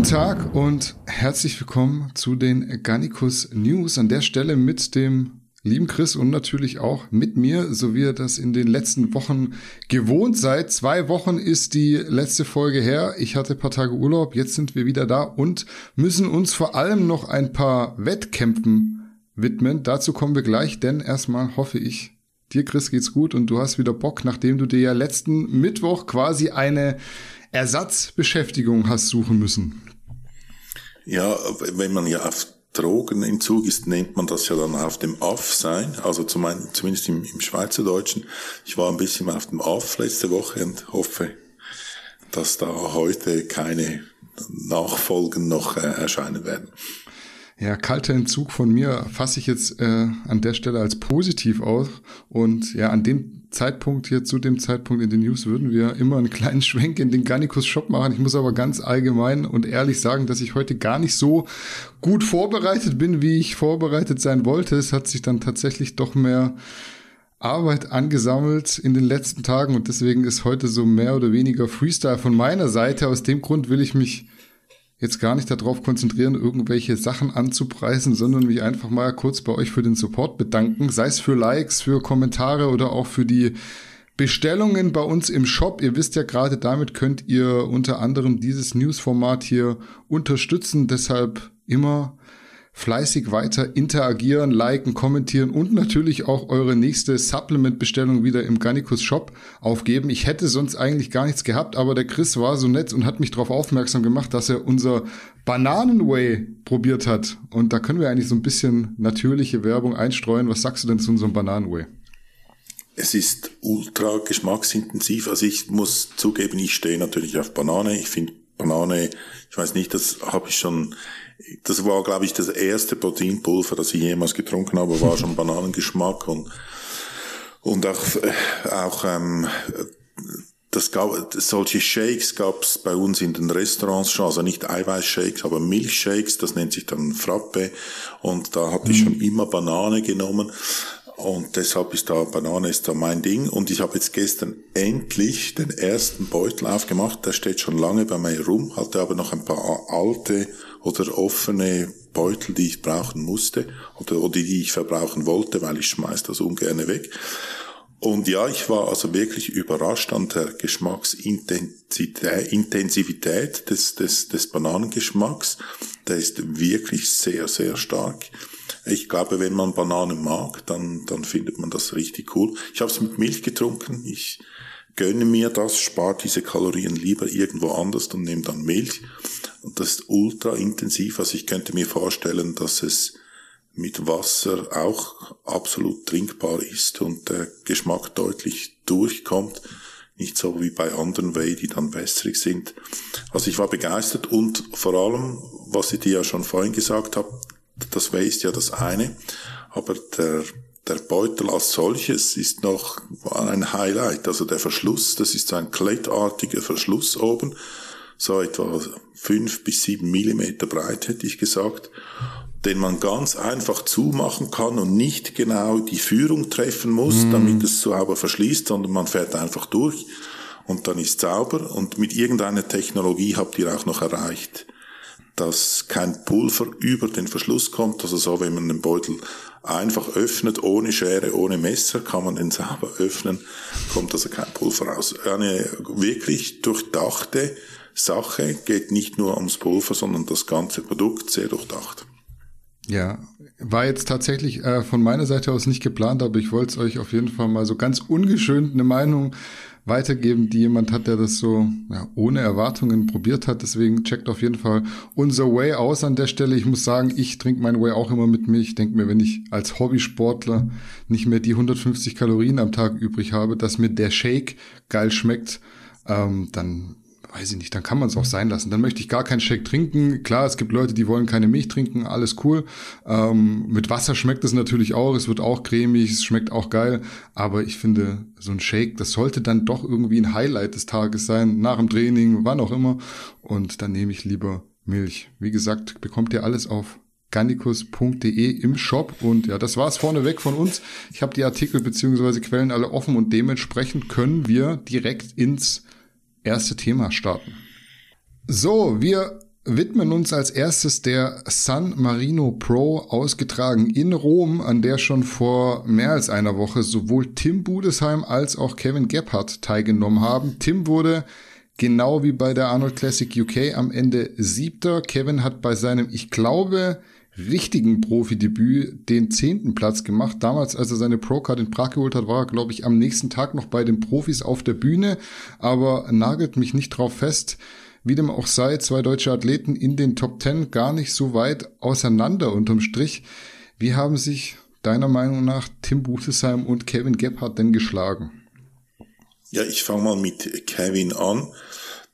Guten Tag und herzlich willkommen zu den Garnicus News. An der Stelle mit dem lieben Chris und natürlich auch mit mir, so wie ihr das in den letzten Wochen gewohnt seid. Zwei Wochen ist die letzte Folge her. Ich hatte ein paar Tage Urlaub, jetzt sind wir wieder da und müssen uns vor allem noch ein paar Wettkämpfen widmen. Dazu kommen wir gleich, denn erstmal hoffe ich, dir Chris geht's gut und du hast wieder Bock, nachdem du dir ja letzten Mittwoch quasi eine Ersatzbeschäftigung hast suchen müssen. Ja, wenn man ja auf Drogenentzug ist, nennt man das ja dann auf dem AF sein, also zum einen, zumindest im, im Schweizerdeutschen. Ich war ein bisschen auf dem AF letzte Woche und hoffe, dass da heute keine Nachfolgen noch äh, erscheinen werden. Ja, kalter Entzug von mir fasse ich jetzt äh, an der Stelle als positiv aus. Und ja, an dem Zeitpunkt hier, zu dem Zeitpunkt in den News, würden wir immer einen kleinen Schwenk in den Garnicus Shop machen. Ich muss aber ganz allgemein und ehrlich sagen, dass ich heute gar nicht so gut vorbereitet bin, wie ich vorbereitet sein wollte. Es hat sich dann tatsächlich doch mehr Arbeit angesammelt in den letzten Tagen und deswegen ist heute so mehr oder weniger Freestyle von meiner Seite. Aus dem Grund will ich mich jetzt gar nicht darauf konzentrieren, irgendwelche Sachen anzupreisen, sondern mich einfach mal kurz bei euch für den Support bedanken, sei es für Likes, für Kommentare oder auch für die Bestellungen bei uns im Shop. Ihr wisst ja gerade, damit könnt ihr unter anderem dieses Newsformat hier unterstützen. Deshalb immer fleißig weiter interagieren, liken, kommentieren und natürlich auch eure nächste Supplement-Bestellung wieder im Garnicus Shop aufgeben. Ich hätte sonst eigentlich gar nichts gehabt, aber der Chris war so nett und hat mich darauf aufmerksam gemacht, dass er unser Bananenway probiert hat. Und da können wir eigentlich so ein bisschen natürliche Werbung einstreuen. Was sagst du denn zu unserem Bananenway? Es ist ultra geschmacksintensiv. Also ich muss zugeben, ich stehe natürlich auf Banane. Ich finde Banane, ich weiß nicht, das habe ich schon das war, glaube ich, das erste Proteinpulver, das ich jemals getrunken habe, war schon Bananengeschmack und, und auch, äh, auch ähm, das gab, solche Shakes gab es bei uns in den Restaurants schon, also nicht Eiweißshakes, aber Milchshakes, das nennt sich dann Frappe und da hatte ich schon mhm. immer Banane genommen und deshalb ist da Banane ist da mein Ding und ich habe jetzt gestern endlich den ersten Beutel aufgemacht, der steht schon lange bei mir rum, hatte aber noch ein paar alte oder offene Beutel, die ich brauchen musste oder, oder die ich verbrauchen wollte, weil ich schmeiß das ungern weg. Und ja, ich war also wirklich überrascht an der Geschmacksintensivität des, des, des Bananengeschmacks. Der ist wirklich sehr, sehr stark. Ich glaube, wenn man Bananen mag, dann, dann findet man das richtig cool. Ich habe es mit Milch getrunken. Ich gönne mir das, spare diese Kalorien lieber irgendwo anders und nehme dann Milch. Und das ist ultra intensiv. Also ich könnte mir vorstellen, dass es mit Wasser auch absolut trinkbar ist und der Geschmack deutlich durchkommt. Nicht so wie bei anderen Whey, die dann wässrig sind. Also ich war begeistert und vor allem, was ich dir ja schon vorhin gesagt habe, das Whey ist ja das eine, aber der, der Beutel als solches ist noch ein Highlight. Also der Verschluss, das ist so ein klettartiger Verschluss oben. So etwa fünf bis sieben Millimeter breit, hätte ich gesagt, den man ganz einfach zumachen kann und nicht genau die Führung treffen muss, mm. damit es sauber verschließt, sondern man fährt einfach durch und dann ist sauber. Und mit irgendeiner Technologie habt ihr auch noch erreicht, dass kein Pulver über den Verschluss kommt, also so, wenn man den Beutel einfach öffnet, ohne Schere, ohne Messer, kann man den sauber öffnen, kommt also kein Pulver raus. Eine wirklich durchdachte Sache, geht nicht nur ums Pulver, sondern das ganze Produkt sehr durchdacht. Ja, war jetzt tatsächlich äh, von meiner Seite aus nicht geplant, aber ich wollte es euch auf jeden Fall mal so ganz ungeschönt eine Meinung weitergeben, die jemand hat, der das so ja, ohne Erwartungen probiert hat. Deswegen checkt auf jeden Fall unser Way aus an der Stelle. Ich muss sagen, ich trinke mein Way auch immer mit Milch. Ich denke mir, wenn ich als Hobbysportler nicht mehr die 150 Kalorien am Tag übrig habe, dass mir der Shake geil schmeckt, ähm, dann weiß ich nicht, dann kann man es auch sein lassen. Dann möchte ich gar keinen Shake trinken. Klar, es gibt Leute, die wollen keine Milch trinken, alles cool. Ähm, mit Wasser schmeckt es natürlich auch, es wird auch cremig, es schmeckt auch geil. Aber ich finde, so ein Shake, das sollte dann doch irgendwie ein Highlight des Tages sein, nach dem Training, wann auch immer. Und dann nehme ich lieber Milch. Wie gesagt, bekommt ihr alles auf gannikus.de im Shop. Und ja, das war's vorneweg von uns. Ich habe die Artikel beziehungsweise Quellen alle offen und dementsprechend können wir direkt ins erste Thema starten. So, wir widmen uns als erstes der San Marino Pro, ausgetragen in Rom, an der schon vor mehr als einer Woche sowohl Tim Budesheim als auch Kevin Gebhardt teilgenommen haben. Tim wurde genau wie bei der Arnold Classic UK am Ende siebter. Kevin hat bei seinem, ich glaube, richtigen Profidebüt den zehnten Platz gemacht. Damals, als er seine Pro-Card in Prag geholt hat, war er, glaube ich, am nächsten Tag noch bei den Profis auf der Bühne, aber nagelt mich nicht drauf fest. Wie dem auch sei, zwei deutsche Athleten in den Top Ten gar nicht so weit auseinander unterm Strich. Wie haben sich deiner Meinung nach Tim Buchesheim und Kevin Gebhardt denn geschlagen? Ja, ich fange mal mit Kevin an.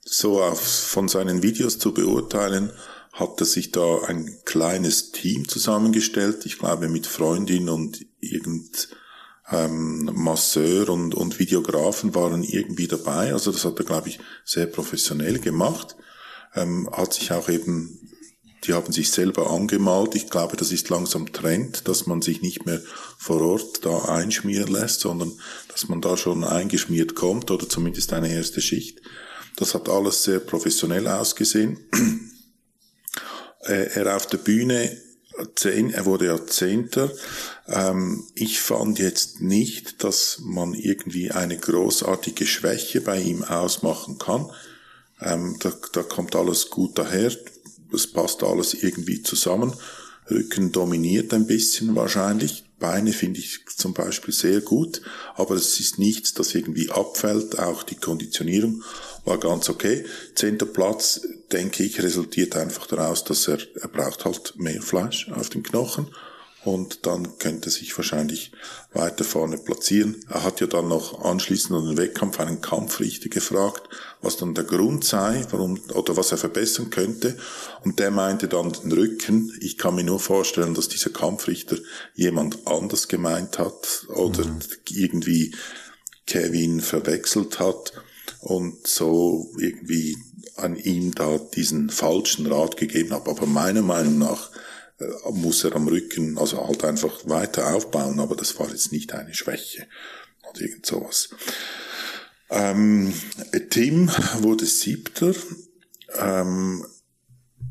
So auf, von seinen Videos zu beurteilen, hat er sich da ein kleines Team zusammengestellt. Ich glaube mit Freundin und irgend ähm, Masseur und, und Videografen waren irgendwie dabei. Also das hat er, glaube ich, sehr professionell gemacht. Ähm, hat sich auch eben, die haben sich selber angemalt. Ich glaube, das ist langsam Trend, dass man sich nicht mehr vor Ort da einschmieren lässt, sondern dass man da schon eingeschmiert kommt oder zumindest eine erste Schicht. Das hat alles sehr professionell ausgesehen. Äh, er auf der Bühne, zehn, er wurde ja Zehnter. Ähm, ich fand jetzt nicht, dass man irgendwie eine großartige Schwäche bei ihm ausmachen kann. Ähm, da, da kommt alles gut daher. Es passt alles irgendwie zusammen. Rücken dominiert ein bisschen wahrscheinlich. Beine finde ich zum Beispiel sehr gut, aber es ist nichts, das irgendwie abfällt. Auch die Konditionierung war ganz okay. Zehnter Platz, denke ich, resultiert einfach daraus, dass er, er braucht halt mehr Fleisch auf den Knochen und dann könnte er sich wahrscheinlich weiter vorne platzieren. Er hat ja dann noch anschließend an den Wettkampf einen Kampfrichter gefragt, was dann der Grund sei, warum oder was er verbessern könnte. Und der meinte dann den Rücken. Ich kann mir nur vorstellen, dass dieser Kampfrichter jemand anders gemeint hat oder mhm. irgendwie Kevin verwechselt hat und so irgendwie an ihm da diesen falschen Rat gegeben hat. Aber meiner Meinung nach äh, muss er am Rücken, also halt einfach weiter aufbauen, aber das war jetzt nicht eine Schwäche oder irgend sowas. Ähm, Tim wurde siebter ähm,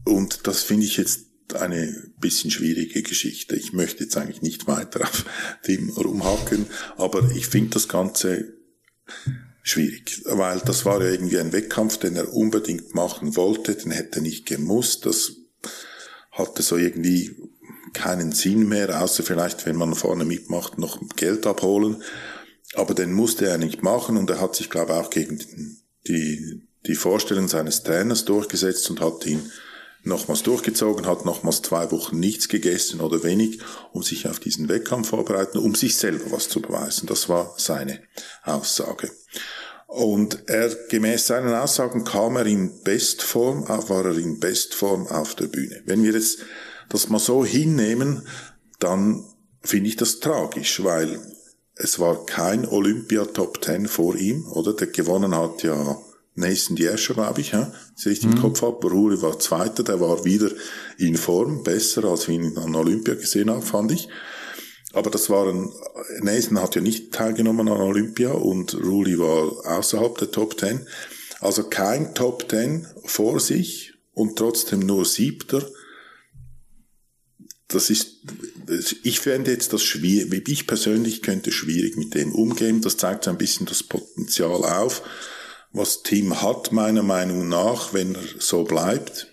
und das finde ich jetzt eine bisschen schwierige Geschichte. Ich möchte jetzt eigentlich nicht weiter auf Tim rumhacken, aber ich finde das Ganze schwierig, weil das war ja irgendwie ein Wettkampf, den er unbedingt machen wollte, den hätte er nicht gemusst, das hatte so irgendwie keinen Sinn mehr, außer vielleicht, wenn man vorne mitmacht, noch Geld abholen. Aber den musste er nicht machen und er hat sich, glaube ich, auch gegen die, die Vorstellung seines Trainers durchgesetzt und hat ihn nochmals durchgezogen, hat nochmals zwei Wochen nichts gegessen oder wenig, um sich auf diesen Wettkampf vorbereiten, um sich selber was zu beweisen. Das war seine Aussage. Und er, gemäß seinen Aussagen kam er in Bestform, war er in Bestform auf der Bühne. Wenn wir jetzt das mal so hinnehmen, dann finde ich das tragisch, weil es war kein Olympia Top Ten vor ihm, oder? Der gewonnen hat ja Nathan Diescher, glaube ich, ja? Sehe ich den mhm. Kopf ab. Ruri war Zweiter, der war wieder in Form, besser als wir ihn an Olympia gesehen haben, fand ich. Aber das waren, Nathan hat ja nicht teilgenommen an Olympia und Ruli war außerhalb der Top Ten. Also kein Top Ten vor sich und trotzdem nur Siebter. Das ist, ich fände jetzt das schwierig, ich persönlich könnte schwierig mit dem umgehen. Das zeigt so ein bisschen das Potenzial auf, was Team hat, meiner Meinung nach, wenn er so bleibt.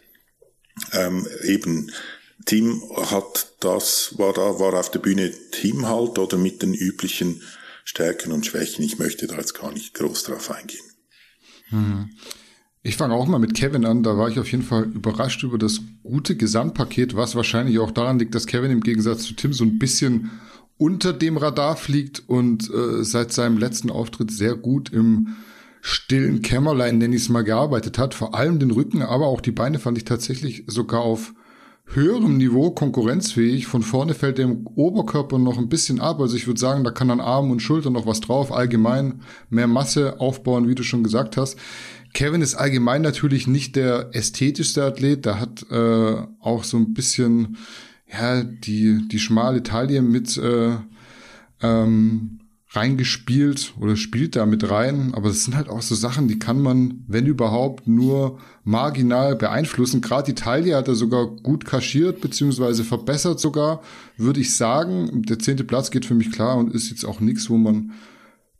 Ähm, eben Team hat das, war da, war auf der Bühne Team halt oder mit den üblichen Stärken und Schwächen. Ich möchte da jetzt gar nicht groß drauf eingehen. Mhm. Ich fange auch mal mit Kevin an. Da war ich auf jeden Fall überrascht über das gute Gesamtpaket, was wahrscheinlich auch daran liegt, dass Kevin im Gegensatz zu Tim so ein bisschen unter dem Radar fliegt und äh, seit seinem letzten Auftritt sehr gut im stillen Kämmerlein, nenne ich es mal, gearbeitet hat. Vor allem den Rücken, aber auch die Beine fand ich tatsächlich sogar auf höherem Niveau konkurrenzfähig. Von vorne fällt dem Oberkörper noch ein bisschen ab. Also ich würde sagen, da kann an Armen und Schultern noch was drauf. Allgemein mehr Masse aufbauen, wie du schon gesagt hast. Kevin ist allgemein natürlich nicht der ästhetischste Athlet. Der hat äh, auch so ein bisschen ja die die schmale Taille mit äh, ähm, reingespielt oder spielt da mit rein. Aber es sind halt auch so Sachen, die kann man, wenn überhaupt, nur marginal beeinflussen. Gerade Italia hat er sogar gut kaschiert, beziehungsweise verbessert sogar, würde ich sagen. Der zehnte Platz geht für mich klar und ist jetzt auch nichts, wo man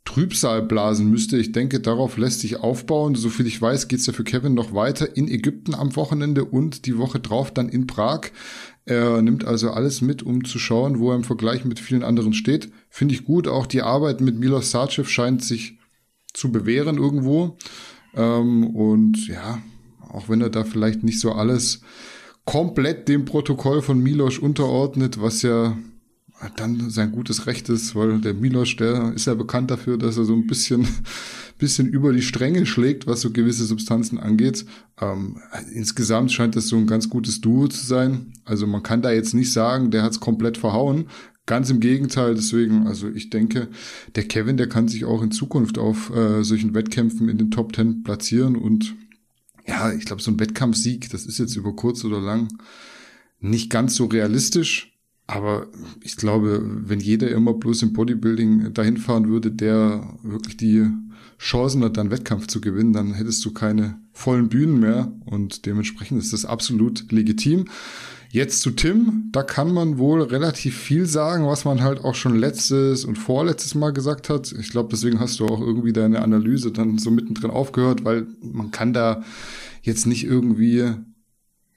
Trübsal blasen müsste. Ich denke, darauf lässt sich aufbauen. Soviel ich weiß, geht's ja für Kevin noch weiter in Ägypten am Wochenende und die Woche drauf dann in Prag. Er nimmt also alles mit, um zu schauen, wo er im Vergleich mit vielen anderen steht. Finde ich gut. Auch die Arbeit mit Milos Sarcev scheint sich zu bewähren irgendwo. Ähm, und ja, auch wenn er da vielleicht nicht so alles komplett dem Protokoll von Milos unterordnet, was ja dann sein gutes Recht ist, weil der Milos, der ist ja bekannt dafür, dass er so ein bisschen, bisschen über die Stränge schlägt, was so gewisse Substanzen angeht. Ähm, insgesamt scheint das so ein ganz gutes Duo zu sein. Also man kann da jetzt nicht sagen, der hat's komplett verhauen. Ganz im Gegenteil, deswegen, also ich denke, der Kevin, der kann sich auch in Zukunft auf äh, solchen Wettkämpfen in den Top Ten platzieren und ja, ich glaube, so ein Wettkampfsieg, das ist jetzt über kurz oder lang nicht ganz so realistisch. Aber ich glaube, wenn jeder immer bloß im Bodybuilding dahin fahren würde, der wirklich die Chancen hat, dann Wettkampf zu gewinnen, dann hättest du keine vollen Bühnen mehr und dementsprechend ist das absolut legitim. Jetzt zu Tim, da kann man wohl relativ viel sagen, was man halt auch schon letztes und vorletztes Mal gesagt hat. Ich glaube, deswegen hast du auch irgendwie deine Analyse dann so mittendrin aufgehört, weil man kann da jetzt nicht irgendwie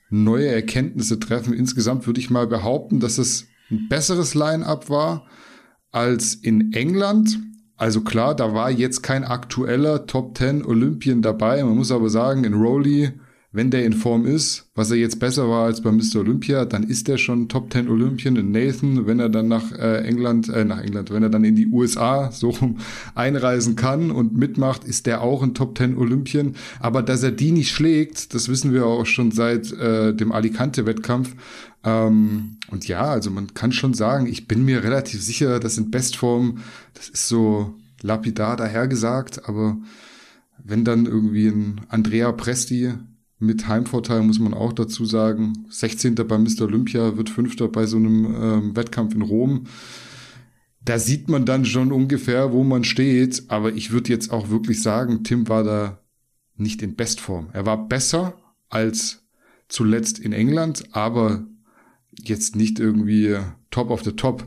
neue Erkenntnisse treffen. Insgesamt würde ich mal behaupten, dass es ein besseres Line-up war als in England. Also klar, da war jetzt kein aktueller Top 10 Olympien dabei. Man muss aber sagen, in Rowley wenn der in Form ist, was er jetzt besser war als bei Mr. Olympia, dann ist er schon Top 10 Olympien. In Nathan, wenn er dann nach äh, England, äh, nach England, wenn er dann in die USA so einreisen kann und mitmacht, ist der auch ein Top 10 Olympien. Aber dass er die nicht schlägt, das wissen wir auch schon seit äh, dem Alicante-Wettkampf. Ähm, und ja, also man kann schon sagen, ich bin mir relativ sicher, dass in Bestform, das ist so lapidar dahergesagt, aber wenn dann irgendwie ein Andrea Presti mit Heimvorteil muss man auch dazu sagen. 16. bei Mr. Olympia wird 5. bei so einem ähm, Wettkampf in Rom. Da sieht man dann schon ungefähr, wo man steht. Aber ich würde jetzt auch wirklich sagen, Tim war da nicht in Bestform. Er war besser als zuletzt in England, aber jetzt nicht irgendwie top of the top.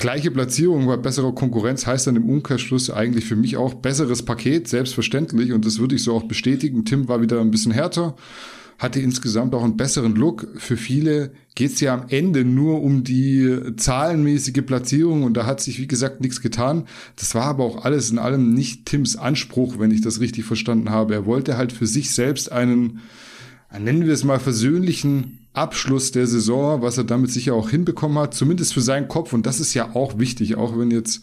Gleiche Platzierung bei besserer Konkurrenz heißt dann im Umkehrschluss eigentlich für mich auch besseres Paket, selbstverständlich. Und das würde ich so auch bestätigen. Tim war wieder ein bisschen härter, hatte insgesamt auch einen besseren Look. Für viele geht es ja am Ende nur um die zahlenmäßige Platzierung und da hat sich, wie gesagt, nichts getan. Das war aber auch alles in allem nicht Tims Anspruch, wenn ich das richtig verstanden habe. Er wollte halt für sich selbst einen, nennen wir es mal, versöhnlichen Abschluss der Saison, was er damit sicher auch hinbekommen hat, zumindest für seinen Kopf. Und das ist ja auch wichtig, auch wenn jetzt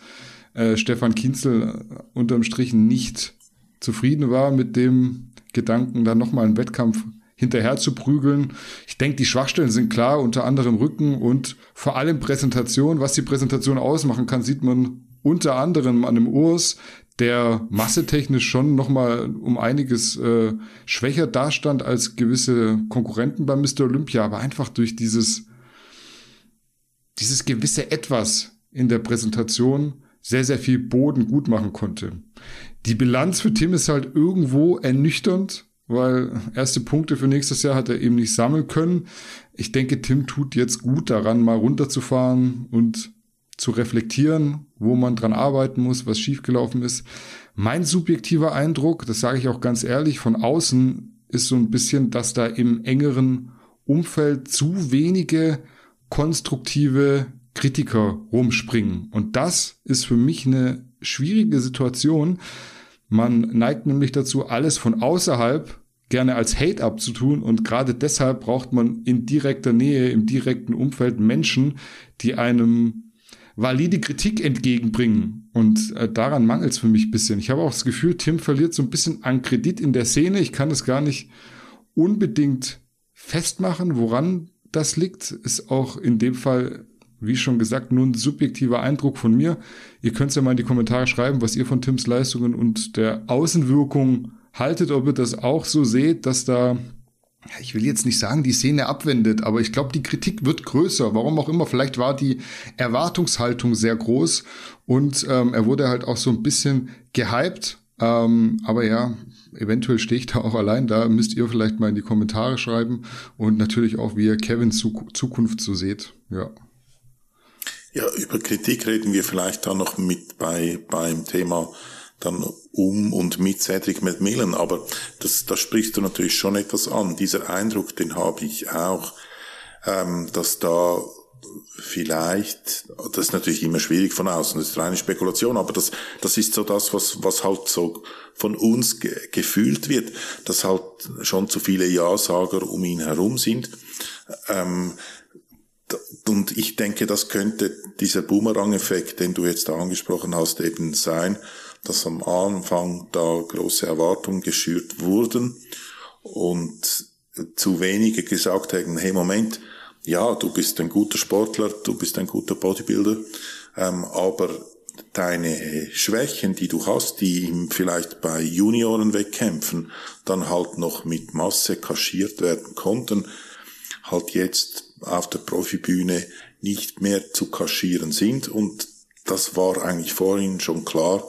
äh, Stefan Kienzel äh, unterm Strich nicht zufrieden war mit dem Gedanken, dann nochmal einen Wettkampf hinterher zu prügeln. Ich denke, die Schwachstellen sind klar, unter anderem Rücken und vor allem Präsentation. Was die Präsentation ausmachen kann, sieht man unter anderem an dem Urs, der massetechnisch schon nochmal um einiges äh, schwächer dastand als gewisse Konkurrenten bei Mr. Olympia, aber einfach durch dieses, dieses gewisse Etwas in der Präsentation sehr, sehr viel Boden gut machen konnte. Die Bilanz für Tim ist halt irgendwo ernüchternd, weil erste Punkte für nächstes Jahr hat er eben nicht sammeln können. Ich denke, Tim tut jetzt gut daran, mal runterzufahren und zu reflektieren, wo man dran arbeiten muss, was schiefgelaufen ist. Mein subjektiver Eindruck, das sage ich auch ganz ehrlich, von außen ist so ein bisschen, dass da im engeren Umfeld zu wenige konstruktive Kritiker rumspringen. Und das ist für mich eine schwierige Situation. Man neigt nämlich dazu, alles von außerhalb gerne als Hate abzutun und gerade deshalb braucht man in direkter Nähe, im direkten Umfeld Menschen, die einem valide Kritik entgegenbringen. Und äh, daran mangelt es für mich ein bisschen. Ich habe auch das Gefühl, Tim verliert so ein bisschen an Kredit in der Szene. Ich kann es gar nicht unbedingt festmachen, woran das liegt. Ist auch in dem Fall, wie schon gesagt, nur ein subjektiver Eindruck von mir. Ihr könnt ja mal in die Kommentare schreiben, was ihr von Tims Leistungen und der Außenwirkung haltet, ob ihr das auch so seht, dass da ich will jetzt nicht sagen, die Szene abwendet, aber ich glaube, die Kritik wird größer. Warum auch immer. Vielleicht war die Erwartungshaltung sehr groß und ähm, er wurde halt auch so ein bisschen gehypt. Ähm, aber ja, eventuell stehe ich da auch allein. Da müsst ihr vielleicht mal in die Kommentare schreiben und natürlich auch, wie ihr Kevins Zukunft so seht. Ja. Ja, über Kritik reden wir vielleicht dann noch mit bei beim Thema dann um und mit Cedric McMillan, aber das, das sprichst du natürlich schon etwas an. Dieser Eindruck, den habe ich auch, ähm, dass da vielleicht, das ist natürlich immer schwierig von außen, das ist reine Spekulation, aber das, das ist so das, was, was halt so von uns ge gefühlt wird, dass halt schon zu viele Ja-Sager um ihn herum sind. Ähm, und ich denke, das könnte dieser Boomerang-Effekt, den du jetzt da angesprochen hast, eben sein, dass am Anfang da große Erwartungen geschürt wurden und zu wenige gesagt haben, hey Moment, ja, du bist ein guter Sportler, du bist ein guter Bodybuilder, ähm, aber deine Schwächen, die du hast, die vielleicht bei Juniorenwettkämpfen dann halt noch mit Masse kaschiert werden konnten, halt jetzt auf der Profibühne nicht mehr zu kaschieren sind. Und das war eigentlich vorhin schon klar,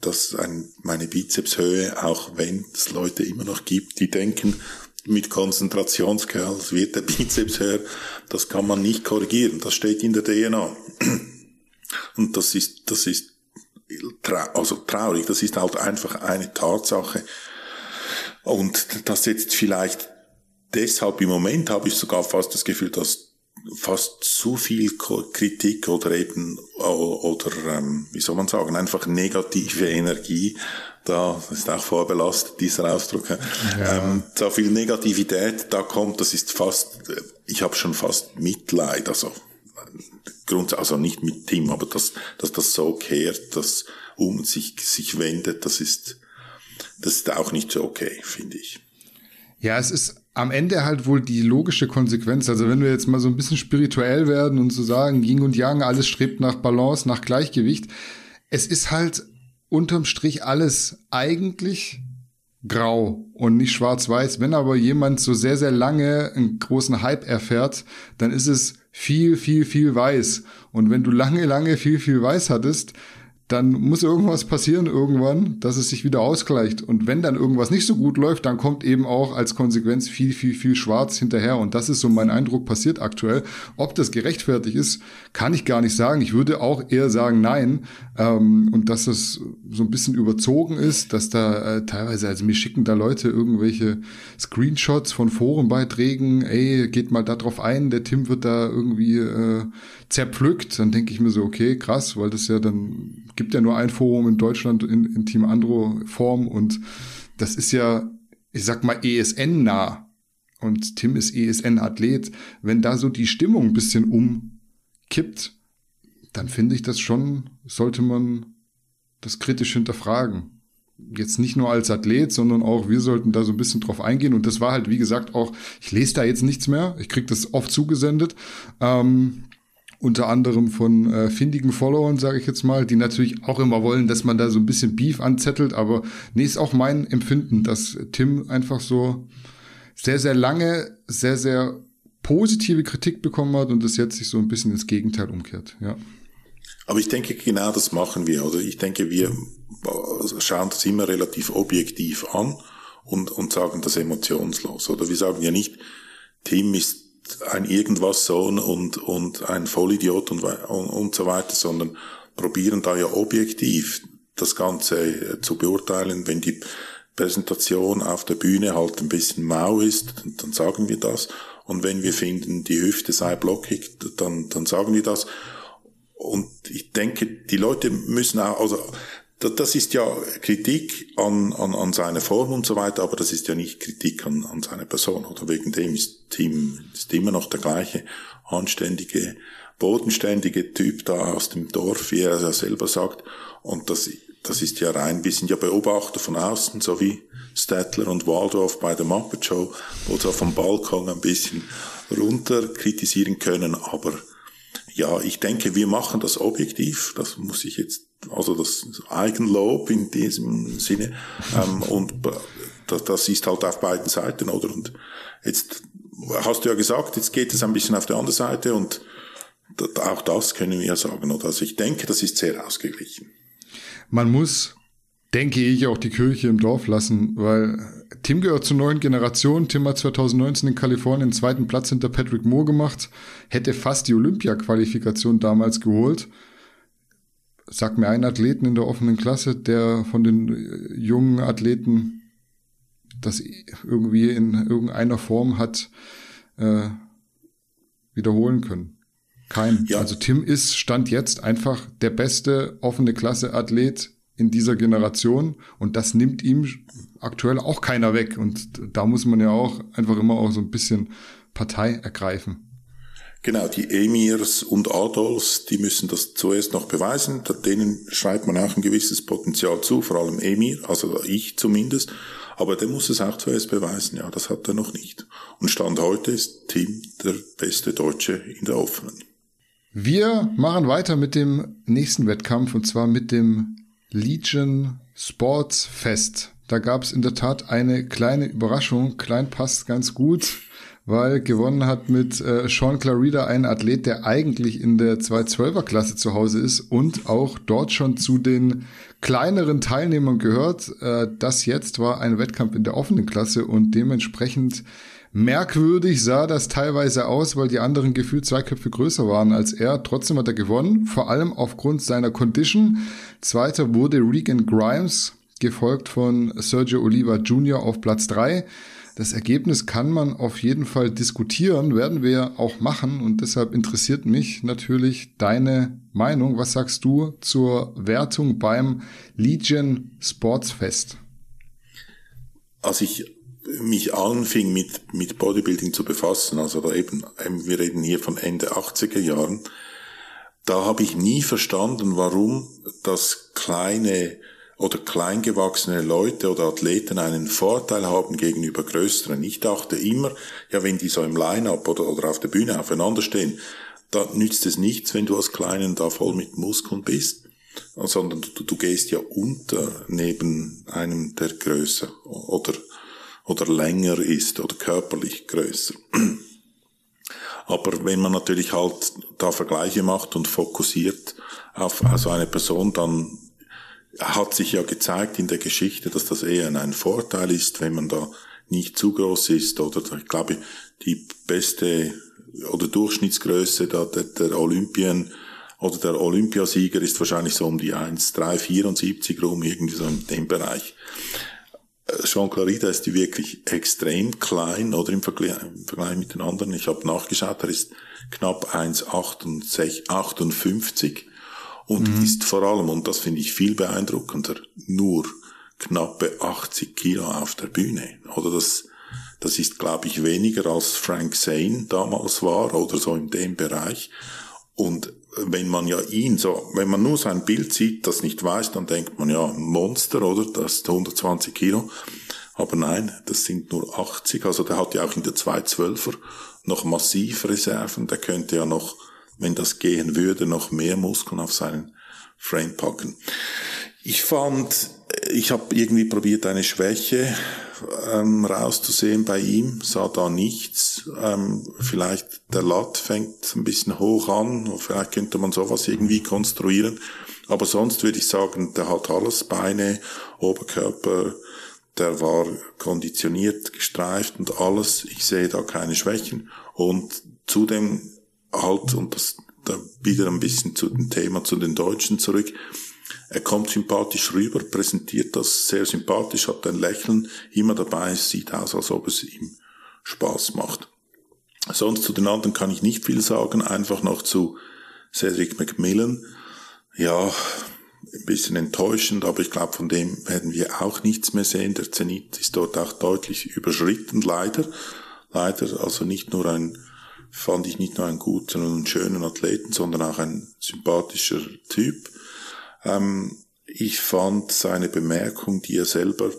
dass ein, meine Bizepshöhe, auch wenn es Leute immer noch gibt, die denken, mit Konzentrationskerls wird der Bizeps höher, das kann man nicht korrigieren, das steht in der DNA. Und das ist, das ist, also traurig, das ist halt einfach eine Tatsache. Und das jetzt vielleicht deshalb im Moment habe ich sogar fast das Gefühl, dass fast zu viel Kritik oder eben oder ähm, wie soll man sagen einfach negative Energie da ist auch vorbelastet dieser Ausdruck ja. ähm, so viel Negativität da kommt das ist fast äh, ich habe schon fast Mitleid also Grund also nicht mit Tim aber dass dass das so kehrt dass um sich sich wendet das ist das ist auch nicht so okay finde ich ja es ist am Ende halt wohl die logische Konsequenz. Also wenn wir jetzt mal so ein bisschen spirituell werden und so sagen, Yin und Yang, alles strebt nach Balance, nach Gleichgewicht. Es ist halt unterm Strich alles eigentlich grau und nicht schwarz-weiß. Wenn aber jemand so sehr, sehr lange einen großen Hype erfährt, dann ist es viel, viel, viel weiß. Und wenn du lange, lange viel, viel weiß hattest, dann muss irgendwas passieren irgendwann, dass es sich wieder ausgleicht. Und wenn dann irgendwas nicht so gut läuft, dann kommt eben auch als Konsequenz viel, viel, viel Schwarz hinterher. Und das ist so mein Eindruck passiert aktuell. Ob das gerechtfertigt ist, kann ich gar nicht sagen. Ich würde auch eher sagen, nein. Ähm, und dass das so ein bisschen überzogen ist, dass da äh, teilweise, also mir schicken da Leute irgendwelche Screenshots von Forenbeiträgen, ey, geht mal da drauf ein, der Tim wird da irgendwie äh, zerpflückt. Dann denke ich mir so, okay, krass, weil das ja dann gibt ja nur ein Forum in Deutschland in, in Team Andro Form und das ist ja, ich sag mal, ESN-nah. Und Tim ist ESN-Athlet. Wenn da so die Stimmung ein bisschen umkippt, dann finde ich das schon, sollte man das kritisch hinterfragen. Jetzt nicht nur als Athlet, sondern auch wir sollten da so ein bisschen drauf eingehen. Und das war halt, wie gesagt, auch, ich lese da jetzt nichts mehr. Ich krieg das oft zugesendet. Ähm, unter anderem von äh, findigen Followern, sage ich jetzt mal, die natürlich auch immer wollen, dass man da so ein bisschen Beef anzettelt, aber nee, ist auch mein Empfinden, dass Tim einfach so sehr, sehr lange, sehr, sehr positive Kritik bekommen hat und das jetzt sich so ein bisschen ins Gegenteil umkehrt, ja. Aber ich denke, genau das machen wir. Oder ich denke, wir schauen das immer relativ objektiv an und, und sagen das emotionslos. Oder wir sagen ja nicht, Tim ist ein irgendwas Sohn und, und ein Vollidiot und, und, und so weiter, sondern probieren da ja objektiv das Ganze äh, zu beurteilen. Wenn die Präsentation auf der Bühne halt ein bisschen mau ist, dann sagen wir das. Und wenn wir finden, die Hüfte sei blockig, dann, dann sagen wir das. Und ich denke, die Leute müssen auch, also das ist ja Kritik an, an, an seine Form und so weiter, aber das ist ja nicht Kritik an, an seine Person. Oder wegen dem ist Tim ist immer noch der gleiche anständige, bodenständige Typ da aus dem Dorf, wie er ja selber sagt. Und das, das ist ja rein, wir sind ja Beobachter von außen, so wie Stettler und Waldorf bei der Muppet Show, wo sie vom Balkon ein bisschen runter kritisieren können, aber ja, ich denke, wir machen das objektiv, das muss ich jetzt also das Eigenlob in diesem Sinne. Ähm, und das, das ist halt auf beiden Seiten, oder? Und jetzt hast du ja gesagt, jetzt geht es ein bisschen auf der anderen Seite und auch das können wir ja sagen, oder? Also ich denke, das ist sehr ausgeglichen. Man muss, denke ich, auch die Kirche im Dorf lassen, weil Tim gehört zur neuen Generation. Tim hat 2019 in Kalifornien den zweiten Platz hinter Patrick Moore gemacht, hätte fast die Olympia-Qualifikation damals geholt. Sag mir einen Athleten in der offenen Klasse, der von den jungen Athleten das irgendwie in irgendeiner Form hat äh, wiederholen können. Kein. Ja. Also Tim ist, stand jetzt einfach der beste offene Klasse Athlet in dieser Generation und das nimmt ihm aktuell auch keiner weg und da muss man ja auch einfach immer auch so ein bisschen Partei ergreifen. Genau, die Emirs und Adolfs, die müssen das zuerst noch beweisen. Denen schreibt man auch ein gewisses Potenzial zu, vor allem Emir, also ich zumindest. Aber der muss es auch zuerst beweisen, ja, das hat er noch nicht. Und Stand heute ist Tim der beste Deutsche in der offenen. Wir machen weiter mit dem nächsten Wettkampf und zwar mit dem Legion Sports Fest. Da gab es in der Tat eine kleine Überraschung. Klein passt ganz gut, weil gewonnen hat mit äh, Sean Clarida ein Athlet, der eigentlich in der 212er Klasse zu Hause ist und auch dort schon zu den kleineren Teilnehmern gehört. Äh, das jetzt war ein Wettkampf in der offenen Klasse und dementsprechend merkwürdig sah das teilweise aus, weil die anderen gefühlt zwei Köpfe größer waren als er. Trotzdem hat er gewonnen, vor allem aufgrund seiner Condition. Zweiter wurde Regan Grimes, gefolgt von Sergio Oliva Jr. auf Platz drei. Das Ergebnis kann man auf jeden Fall diskutieren, werden wir auch machen und deshalb interessiert mich natürlich deine Meinung. Was sagst du zur Wertung beim Legion Sportsfest? Als ich mich anfing mit, mit Bodybuilding zu befassen, also da eben, wir reden hier von Ende 80er Jahren, da habe ich nie verstanden, warum das kleine oder kleingewachsene Leute oder Athleten einen Vorteil haben gegenüber größeren. Ich dachte immer, ja, wenn die so im Line-up oder, oder auf der Bühne aufeinander stehen, da nützt es nichts, wenn du als Kleinen da voll mit Muskeln bist, sondern du, du gehst ja unter neben einem, der größer oder, oder länger ist oder körperlich größer. Aber wenn man natürlich halt da Vergleiche macht und fokussiert auf also eine Person, dann hat sich ja gezeigt in der Geschichte, dass das eher ein Vorteil ist, wenn man da nicht zu groß ist oder ich glaube, die beste oder Durchschnittsgröße der, der Olympien oder der Olympiasieger ist wahrscheinlich so um die 1,374 rum, irgendwie so in dem Bereich. Jean Clarida ist die wirklich extrem klein oder im Vergleich, im Vergleich mit den anderen. Ich habe nachgeschaut, er ist knapp 1,58 und mhm. ist vor allem, und das finde ich viel beeindruckender, nur knappe 80 Kilo auf der Bühne. Oder das, das ist, glaube ich, weniger als Frank Zane damals war oder so in dem Bereich. Und wenn man ja ihn so, wenn man nur sein Bild sieht, das nicht weiß, dann denkt man ja, Monster, oder? Das ist 120 Kilo. Aber nein, das sind nur 80. Also der hat ja auch in der 212er noch massiv Reserven. Der könnte ja noch wenn das gehen würde, noch mehr Muskeln auf seinen Frame packen. Ich fand, ich habe irgendwie probiert, eine Schwäche ähm, rauszusehen bei ihm, sah da nichts. Ähm, vielleicht der Lat fängt ein bisschen hoch an, vielleicht könnte man sowas irgendwie konstruieren. Aber sonst würde ich sagen, der hat alles, Beine, Oberkörper, der war konditioniert, gestreift und alles. Ich sehe da keine Schwächen. Und zudem halt, und das da wieder ein bisschen zu dem Thema, zu den Deutschen zurück, er kommt sympathisch rüber, präsentiert das sehr sympathisch, hat ein Lächeln immer dabei, sieht aus, als ob es ihm Spaß macht. Sonst zu den anderen kann ich nicht viel sagen, einfach noch zu Cedric McMillan. Ja, ein bisschen enttäuschend, aber ich glaube, von dem werden wir auch nichts mehr sehen. Der Zenit ist dort auch deutlich überschritten, leider. Leider, also nicht nur ein fand ich nicht nur einen guten und schönen Athleten, sondern auch ein sympathischer Typ. Ähm, ich fand seine Bemerkung, die er selber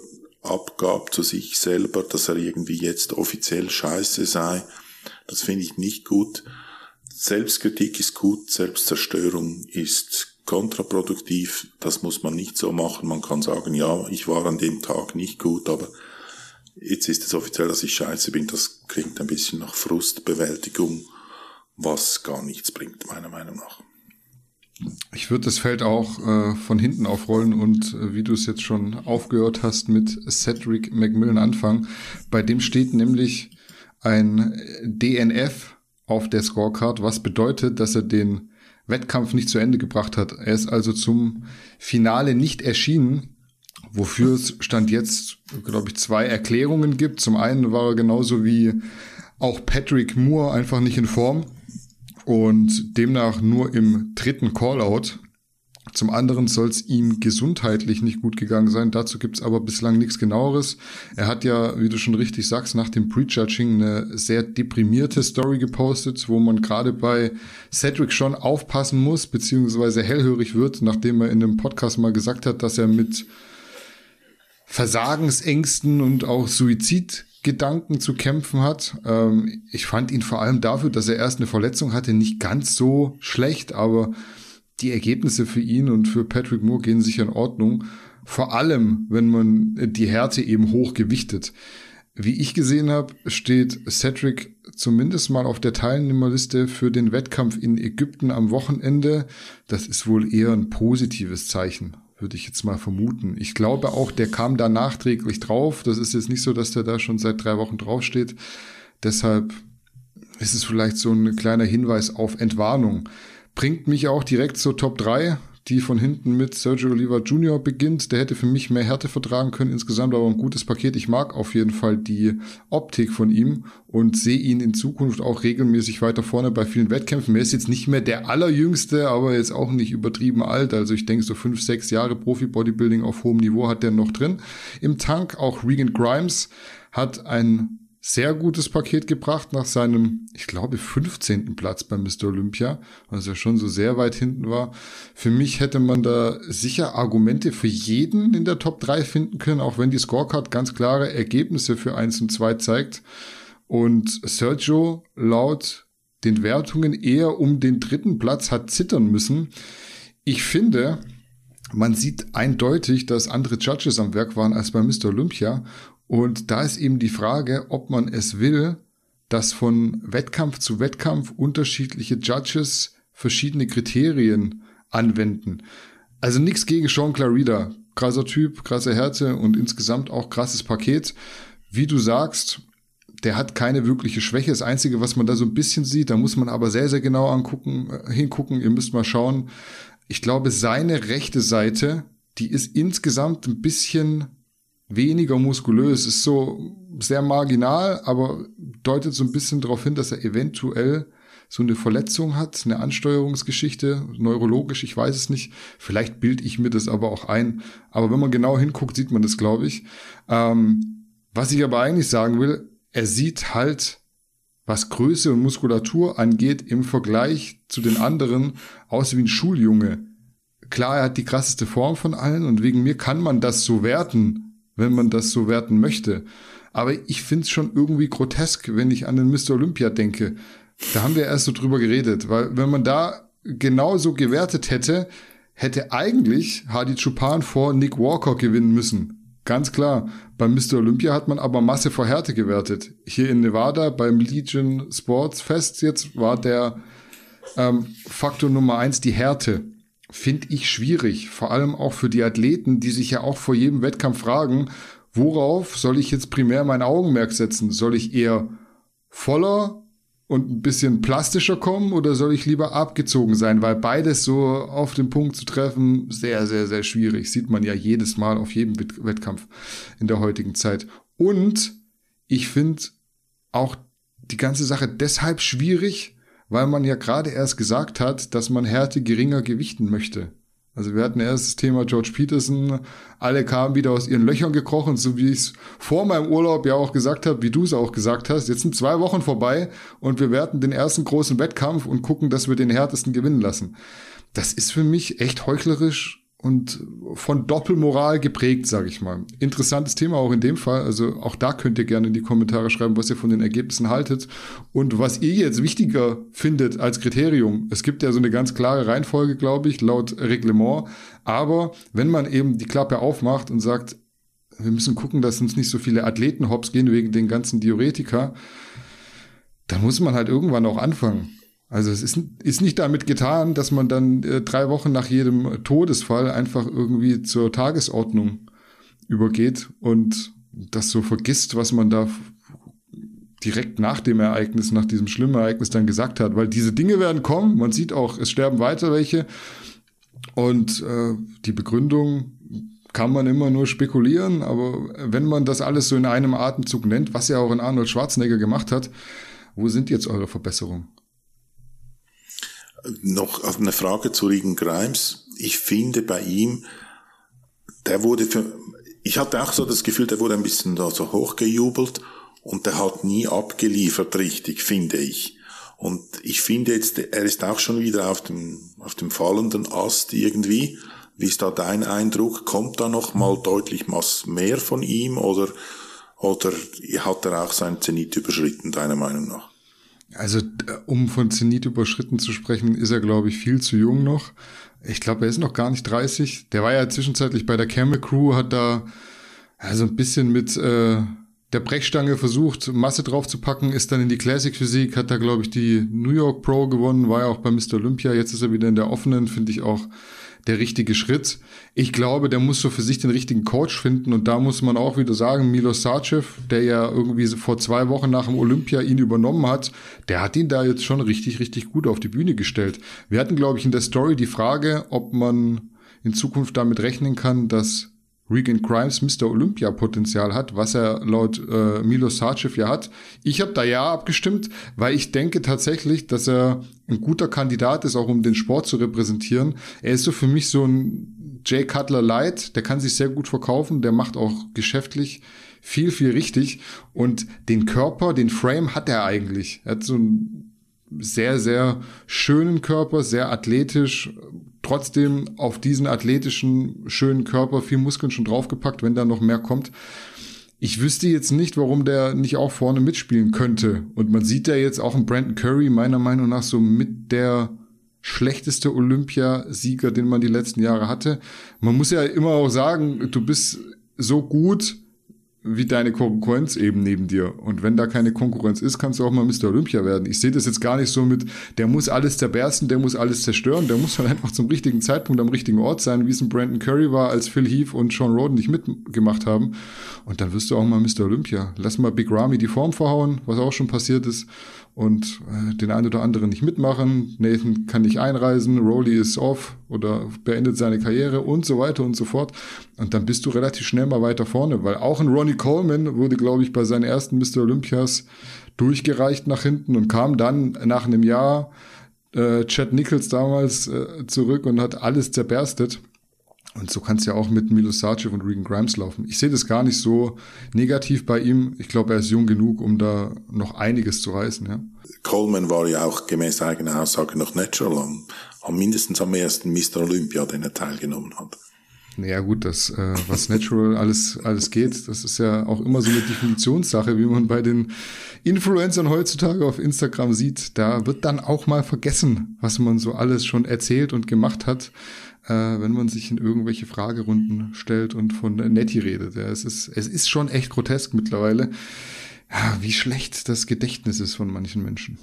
abgab zu sich selber, dass er irgendwie jetzt offiziell scheiße sei, das finde ich nicht gut. Selbstkritik ist gut, Selbstzerstörung ist kontraproduktiv, das muss man nicht so machen. Man kann sagen, ja, ich war an dem Tag nicht gut, aber jetzt ist es offiziell, dass ich scheiße bin. Das klingt ein bisschen nach Frustbewältigung, was gar nichts bringt, meiner Meinung nach. Ich würde das Feld auch äh, von hinten aufrollen und äh, wie du es jetzt schon aufgehört hast mit Cedric McMillan anfangen. Bei dem steht nämlich ein DNF auf der Scorecard, was bedeutet, dass er den Wettkampf nicht zu Ende gebracht hat. Er ist also zum Finale nicht erschienen, wofür es Stand jetzt, glaube ich, zwei Erklärungen gibt. Zum einen war er genauso wie auch Patrick Moore einfach nicht in Form und demnach nur im dritten Callout. Zum anderen soll es ihm gesundheitlich nicht gut gegangen sein. Dazu gibt es aber bislang nichts genaueres. Er hat ja, wie du schon richtig sagst, nach dem Prejudging eine sehr deprimierte Story gepostet, wo man gerade bei Cedric schon aufpassen muss, beziehungsweise hellhörig wird, nachdem er in einem Podcast mal gesagt hat, dass er mit Versagensängsten und auch Suizid Gedanken zu kämpfen hat. Ähm, ich fand ihn vor allem dafür, dass er erst eine Verletzung hatte, nicht ganz so schlecht, aber die Ergebnisse für ihn und für Patrick Moore gehen sicher in Ordnung. Vor allem, wenn man die Härte eben hochgewichtet. Wie ich gesehen habe, steht Cedric zumindest mal auf der Teilnehmerliste für den Wettkampf in Ägypten am Wochenende. Das ist wohl eher ein positives Zeichen würde ich jetzt mal vermuten. Ich glaube auch, der kam da nachträglich drauf. Das ist jetzt nicht so, dass der da schon seit drei Wochen draufsteht. Deshalb ist es vielleicht so ein kleiner Hinweis auf Entwarnung. Bringt mich auch direkt zur Top 3 die von hinten mit Sergio Oliva Jr. beginnt. Der hätte für mich mehr Härte vertragen können. Insgesamt aber ein gutes Paket. Ich mag auf jeden Fall die Optik von ihm und sehe ihn in Zukunft auch regelmäßig weiter vorne bei vielen Wettkämpfen. Er ist jetzt nicht mehr der allerjüngste, aber jetzt auch nicht übertrieben alt. Also ich denke, so fünf, sechs Jahre Profi-Bodybuilding auf hohem Niveau hat der noch drin. Im Tank auch Regan Grimes hat ein sehr gutes Paket gebracht nach seinem, ich glaube, 15. Platz bei Mr. Olympia, was ja schon so sehr weit hinten war. Für mich hätte man da sicher Argumente für jeden in der Top 3 finden können, auch wenn die Scorecard ganz klare Ergebnisse für 1 und 2 zeigt. Und Sergio laut den Wertungen eher um den dritten Platz hat zittern müssen. Ich finde, man sieht eindeutig, dass andere Judges am Werk waren als bei Mr. Olympia und da ist eben die Frage, ob man es will, dass von Wettkampf zu Wettkampf unterschiedliche Judges verschiedene Kriterien anwenden. Also nichts gegen Sean Clarida. Krasser Typ, krasse Härte und insgesamt auch krasses Paket. Wie du sagst, der hat keine wirkliche Schwäche. Das Einzige, was man da so ein bisschen sieht, da muss man aber sehr, sehr genau angucken, äh, hingucken. Ihr müsst mal schauen. Ich glaube, seine rechte Seite, die ist insgesamt ein bisschen weniger muskulös, ist so sehr marginal, aber deutet so ein bisschen darauf hin, dass er eventuell so eine Verletzung hat, eine Ansteuerungsgeschichte, neurologisch, ich weiß es nicht. Vielleicht bilde ich mir das aber auch ein. Aber wenn man genau hinguckt, sieht man das, glaube ich. Ähm, was ich aber eigentlich sagen will, er sieht halt, was Größe und Muskulatur angeht, im Vergleich zu den anderen aus wie ein Schuljunge. Klar, er hat die krasseste Form von allen und wegen mir kann man das so werten, wenn man das so werten möchte. Aber ich finde es schon irgendwie grotesk, wenn ich an den Mr. Olympia denke. Da haben wir erst so drüber geredet, weil wenn man da genauso gewertet hätte, hätte eigentlich Hadi Chupan vor Nick Walker gewinnen müssen. Ganz klar. Beim Mr. Olympia hat man aber Masse vor Härte gewertet. Hier in Nevada beim Legion Sports Fest jetzt war der ähm, Faktor Nummer eins die Härte finde ich schwierig. Vor allem auch für die Athleten, die sich ja auch vor jedem Wettkampf fragen, worauf soll ich jetzt primär mein Augenmerk setzen? Soll ich eher voller und ein bisschen plastischer kommen oder soll ich lieber abgezogen sein? Weil beides so auf den Punkt zu treffen, sehr, sehr, sehr schwierig. Sieht man ja jedes Mal auf jedem Wettkampf in der heutigen Zeit. Und ich finde auch die ganze Sache deshalb schwierig, weil man ja gerade erst gesagt hat, dass man Härte geringer gewichten möchte. Also wir hatten erst das Thema George Peterson, alle kamen wieder aus ihren Löchern gekrochen, so wie ich es vor meinem Urlaub ja auch gesagt habe, wie du es auch gesagt hast. Jetzt sind zwei Wochen vorbei und wir werten den ersten großen Wettkampf und gucken, dass wir den härtesten gewinnen lassen. Das ist für mich echt heuchlerisch und von Doppelmoral geprägt, sage ich mal. Interessantes Thema auch in dem Fall. Also auch da könnt ihr gerne in die Kommentare schreiben, was ihr von den Ergebnissen haltet und was ihr jetzt wichtiger findet als Kriterium. Es gibt ja so eine ganz klare Reihenfolge, glaube ich, laut Reglement. Aber wenn man eben die Klappe aufmacht und sagt, wir müssen gucken, dass uns nicht so viele Athleten hops gehen wegen den ganzen Diuretika, dann muss man halt irgendwann auch anfangen. Also es ist, ist nicht damit getan, dass man dann äh, drei Wochen nach jedem Todesfall einfach irgendwie zur Tagesordnung übergeht und das so vergisst, was man da direkt nach dem Ereignis, nach diesem schlimmen Ereignis dann gesagt hat, weil diese Dinge werden kommen. Man sieht auch, es sterben weiter welche. Und äh, die Begründung kann man immer nur spekulieren, aber wenn man das alles so in einem Atemzug nennt, was ja auch in Arnold Schwarzenegger gemacht hat, wo sind jetzt eure Verbesserungen? Noch eine Frage zu Regan Grimes. Ich finde bei ihm, der wurde für, ich hatte auch so das Gefühl, der wurde ein bisschen da so hochgejubelt und der hat nie abgeliefert richtig, finde ich. Und ich finde jetzt, er ist auch schon wieder auf dem, auf dem fallenden Ast irgendwie. Wie ist da dein Eindruck? Kommt da noch mal deutlich was mehr von ihm oder, oder hat er auch sein Zenit überschritten, deiner Meinung nach? Also, um von Zenit überschritten zu sprechen, ist er, glaube ich, viel zu jung noch. Ich glaube, er ist noch gar nicht 30. Der war ja zwischenzeitlich bei der Camel Crew, hat da also ein bisschen mit äh, der Brechstange versucht, Masse draufzupacken, ist dann in die Classic Physik, hat da, glaube ich, die New York Pro gewonnen, war ja auch bei Mr. Olympia, jetzt ist er wieder in der offenen, finde ich auch der richtige Schritt. Ich glaube, der muss so für sich den richtigen Coach finden und da muss man auch wieder sagen, Milos Sarcev, der ja irgendwie vor zwei Wochen nach dem Olympia ihn übernommen hat, der hat ihn da jetzt schon richtig, richtig gut auf die Bühne gestellt. Wir hatten, glaube ich, in der Story die Frage, ob man in Zukunft damit rechnen kann, dass Regan Grimes Mr. Olympia Potenzial hat, was er laut äh, Milo Sarcev ja hat. Ich habe da ja abgestimmt, weil ich denke tatsächlich, dass er ein guter Kandidat ist, auch um den Sport zu repräsentieren. Er ist so für mich so ein Jay Cutler Light, der kann sich sehr gut verkaufen, der macht auch geschäftlich viel, viel richtig und den Körper, den Frame hat er eigentlich. Er hat so einen sehr, sehr schönen Körper, sehr athletisch, trotzdem auf diesen athletischen, schönen Körper viel Muskeln schon draufgepackt, wenn da noch mehr kommt. Ich wüsste jetzt nicht, warum der nicht auch vorne mitspielen könnte. Und man sieht ja jetzt auch einen Brandon Curry meiner Meinung nach so mit der schlechteste Olympiasieger, den man die letzten Jahre hatte. Man muss ja immer auch sagen, du bist so gut, wie deine Konkurrenz eben neben dir. Und wenn da keine Konkurrenz ist, kannst du auch mal Mr. Olympia werden. Ich sehe das jetzt gar nicht so mit, der muss alles zerbersten, der muss alles zerstören, der muss halt einfach zum richtigen Zeitpunkt am richtigen Ort sein, wie es ein Brandon Curry war, als Phil Heath und Sean Roden nicht mitgemacht haben. Und dann wirst du auch mal Mr. Olympia. Lass mal Big Ramy die Form verhauen, was auch schon passiert ist und äh, den einen oder anderen nicht mitmachen. Nathan kann nicht einreisen, Rowley ist off oder beendet seine Karriere und so weiter und so fort. Und dann bist du relativ schnell mal weiter vorne, weil auch ein Ronnie Coleman wurde, glaube ich, bei seinen ersten Mr. Olympias durchgereicht nach hinten und kam dann nach einem Jahr äh, Chad Nichols damals äh, zurück und hat alles zerberstet. Und so kann es ja auch mit Milo Sarcev und Regan Grimes laufen. Ich sehe das gar nicht so negativ bei ihm. Ich glaube, er ist jung genug, um da noch einiges zu reißen. Ja. Coleman war ja auch gemäß eigener Aussage noch natural, am, am mindestens am ersten Mr. Olympia, den er teilgenommen hat. Naja gut, das, äh, was natural alles, alles geht, das ist ja auch immer so eine Definitionssache, wie man bei den Influencern heutzutage auf Instagram sieht. Da wird dann auch mal vergessen, was man so alles schon erzählt und gemacht hat äh, wenn man sich in irgendwelche Fragerunden stellt und von Nettie redet. Ja, es, ist, es ist schon echt grotesk mittlerweile, wie schlecht das Gedächtnis ist von manchen Menschen.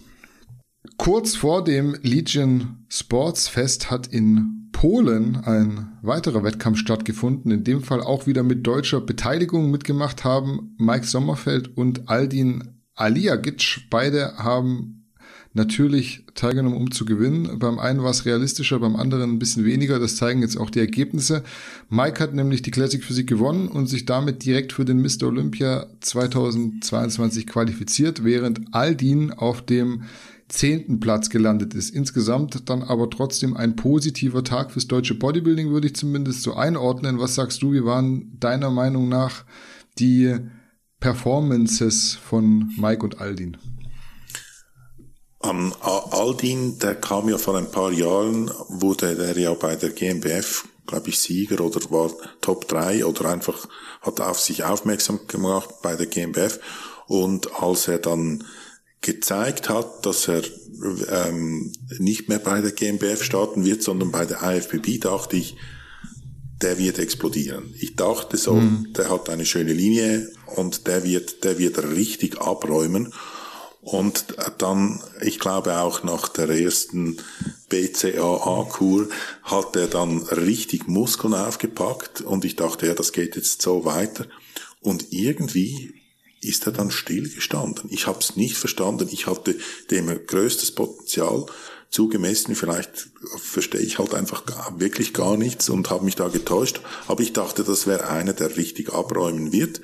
Kurz vor dem Legion Sports Fest hat in Polen ein weiterer Wettkampf stattgefunden, in dem Fall auch wieder mit deutscher Beteiligung mitgemacht haben Mike Sommerfeld und Aldin Aliagic. Beide haben natürlich teilgenommen, um zu gewinnen. Beim einen war es realistischer, beim anderen ein bisschen weniger. Das zeigen jetzt auch die Ergebnisse. Mike hat nämlich die Classic Physik gewonnen und sich damit direkt für den Mr. Olympia 2022 qualifiziert, während Aldin auf dem zehnten Platz gelandet ist. Insgesamt dann aber trotzdem ein positiver Tag fürs deutsche Bodybuilding, würde ich zumindest so einordnen. Was sagst du, wie waren deiner Meinung nach die Performances von Mike und Aldin? Um, Aldin, der kam ja vor ein paar Jahren, wurde der ja bei der GmbF, glaube ich, Sieger oder war Top 3 oder einfach hat auf sich aufmerksam gemacht bei der GmbF. Und als er dann gezeigt hat, dass er ähm, nicht mehr bei der GmbF starten wird, sondern bei der IFBB, dachte ich, der wird explodieren. Ich dachte so, mhm. der hat eine schöne Linie und der wird, der wird richtig abräumen. Und dann, ich glaube auch nach der ersten BCAA-Kur hat er dann richtig Muskeln aufgepackt und ich dachte, ja, das geht jetzt so weiter. Und irgendwie ist er dann stillgestanden. Ich habe es nicht verstanden. Ich hatte dem größtes Potenzial zugemessen. Vielleicht verstehe ich halt einfach gar, wirklich gar nichts und habe mich da getäuscht. Aber ich dachte, das wäre einer, der richtig abräumen wird.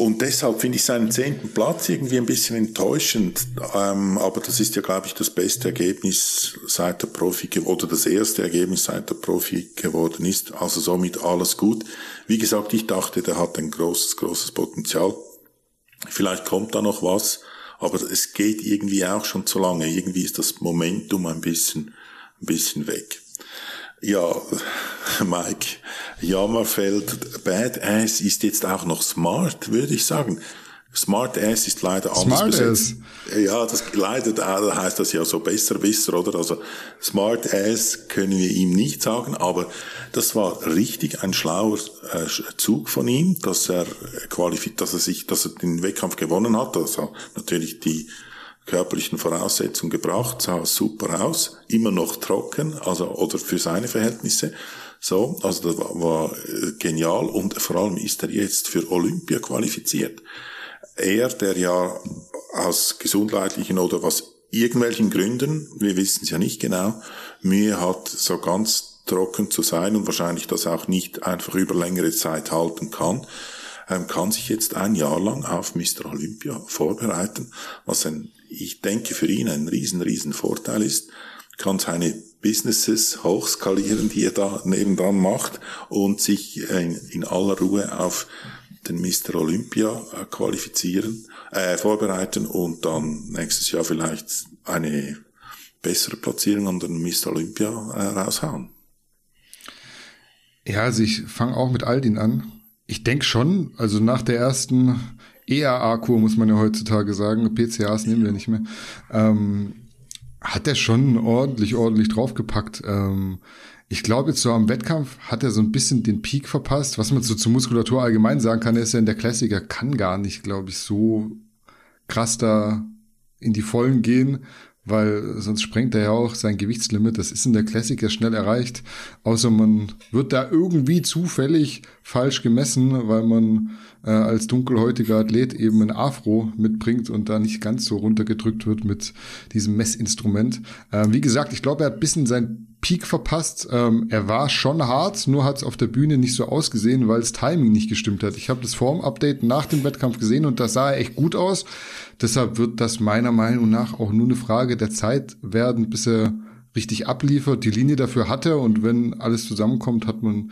Und deshalb finde ich seinen zehnten Platz irgendwie ein bisschen enttäuschend. Ähm, aber das ist ja, glaube ich, das beste Ergebnis seit der Profi oder das erste Ergebnis seit der Profi geworden ist. Also somit alles gut. Wie gesagt, ich dachte, der hat ein großes, großes Potenzial. Vielleicht kommt da noch was, aber es geht irgendwie auch schon zu lange. Irgendwie ist das Momentum ein bisschen, ein bisschen weg. Ja, Mike, Jammerfeld Badass ist jetzt auch noch smart, würde ich sagen. Smart Ass ist leider anders Smart besetzt. Ass. Ja, das leider heißt das ja so besser Wisser, oder? Also Smart Ass können wir ihm nicht sagen, aber das war richtig ein schlauer äh, Zug von ihm, dass er qualifiziert, dass er sich, dass er den Wettkampf gewonnen hat. Also natürlich die körperlichen Voraussetzungen gebracht, sah super aus, immer noch trocken, also oder für seine Verhältnisse. So, also das war, war äh, genial und vor allem ist er jetzt für Olympia qualifiziert. Er, der ja aus gesundheitlichen oder was irgendwelchen Gründen, wir wissen es ja nicht genau, Mühe hat, so ganz trocken zu sein und wahrscheinlich das auch nicht einfach über längere Zeit halten kann, ähm, kann sich jetzt ein Jahr lang auf Mr. Olympia vorbereiten, was ein ich denke, für ihn ein riesen, riesen Vorteil ist, kann seine Businesses hochskalieren, die er da nebendran macht und sich in, aller Ruhe auf den Mr. Olympia äh, qualifizieren, äh, vorbereiten und dann nächstes Jahr vielleicht eine bessere Platzierung an den Mr. Olympia äh, raushauen. Ja, also ich fange auch mit Aldin an. Ich denke schon, also nach der ersten ERA-Kur, muss man ja heutzutage sagen. PCAs nehmen wir nicht mehr. Ähm, hat er schon ordentlich, ordentlich draufgepackt. Ähm, ich glaube, jetzt so am Wettkampf hat er so ein bisschen den Peak verpasst. Was man so zur Muskulatur allgemein sagen kann, ist ja in der Klassiker kann gar nicht, glaube ich, so krass da in die Vollen gehen weil sonst sprengt er ja auch sein Gewichtslimit. Das ist in der Classic ja schnell erreicht. Außer man wird da irgendwie zufällig falsch gemessen, weil man äh, als dunkelhäutiger Athlet eben ein Afro mitbringt und da nicht ganz so runtergedrückt wird mit diesem Messinstrument. Äh, wie gesagt, ich glaube, er hat ein bisschen sein Peak verpasst. Ähm, er war schon hart, nur hat es auf der Bühne nicht so ausgesehen, weil das Timing nicht gestimmt hat. Ich habe das Form-Update nach dem Wettkampf gesehen und das sah echt gut aus. Deshalb wird das meiner Meinung nach auch nur eine Frage der Zeit werden, bis er richtig abliefert. Die Linie dafür hat er und wenn alles zusammenkommt, hat man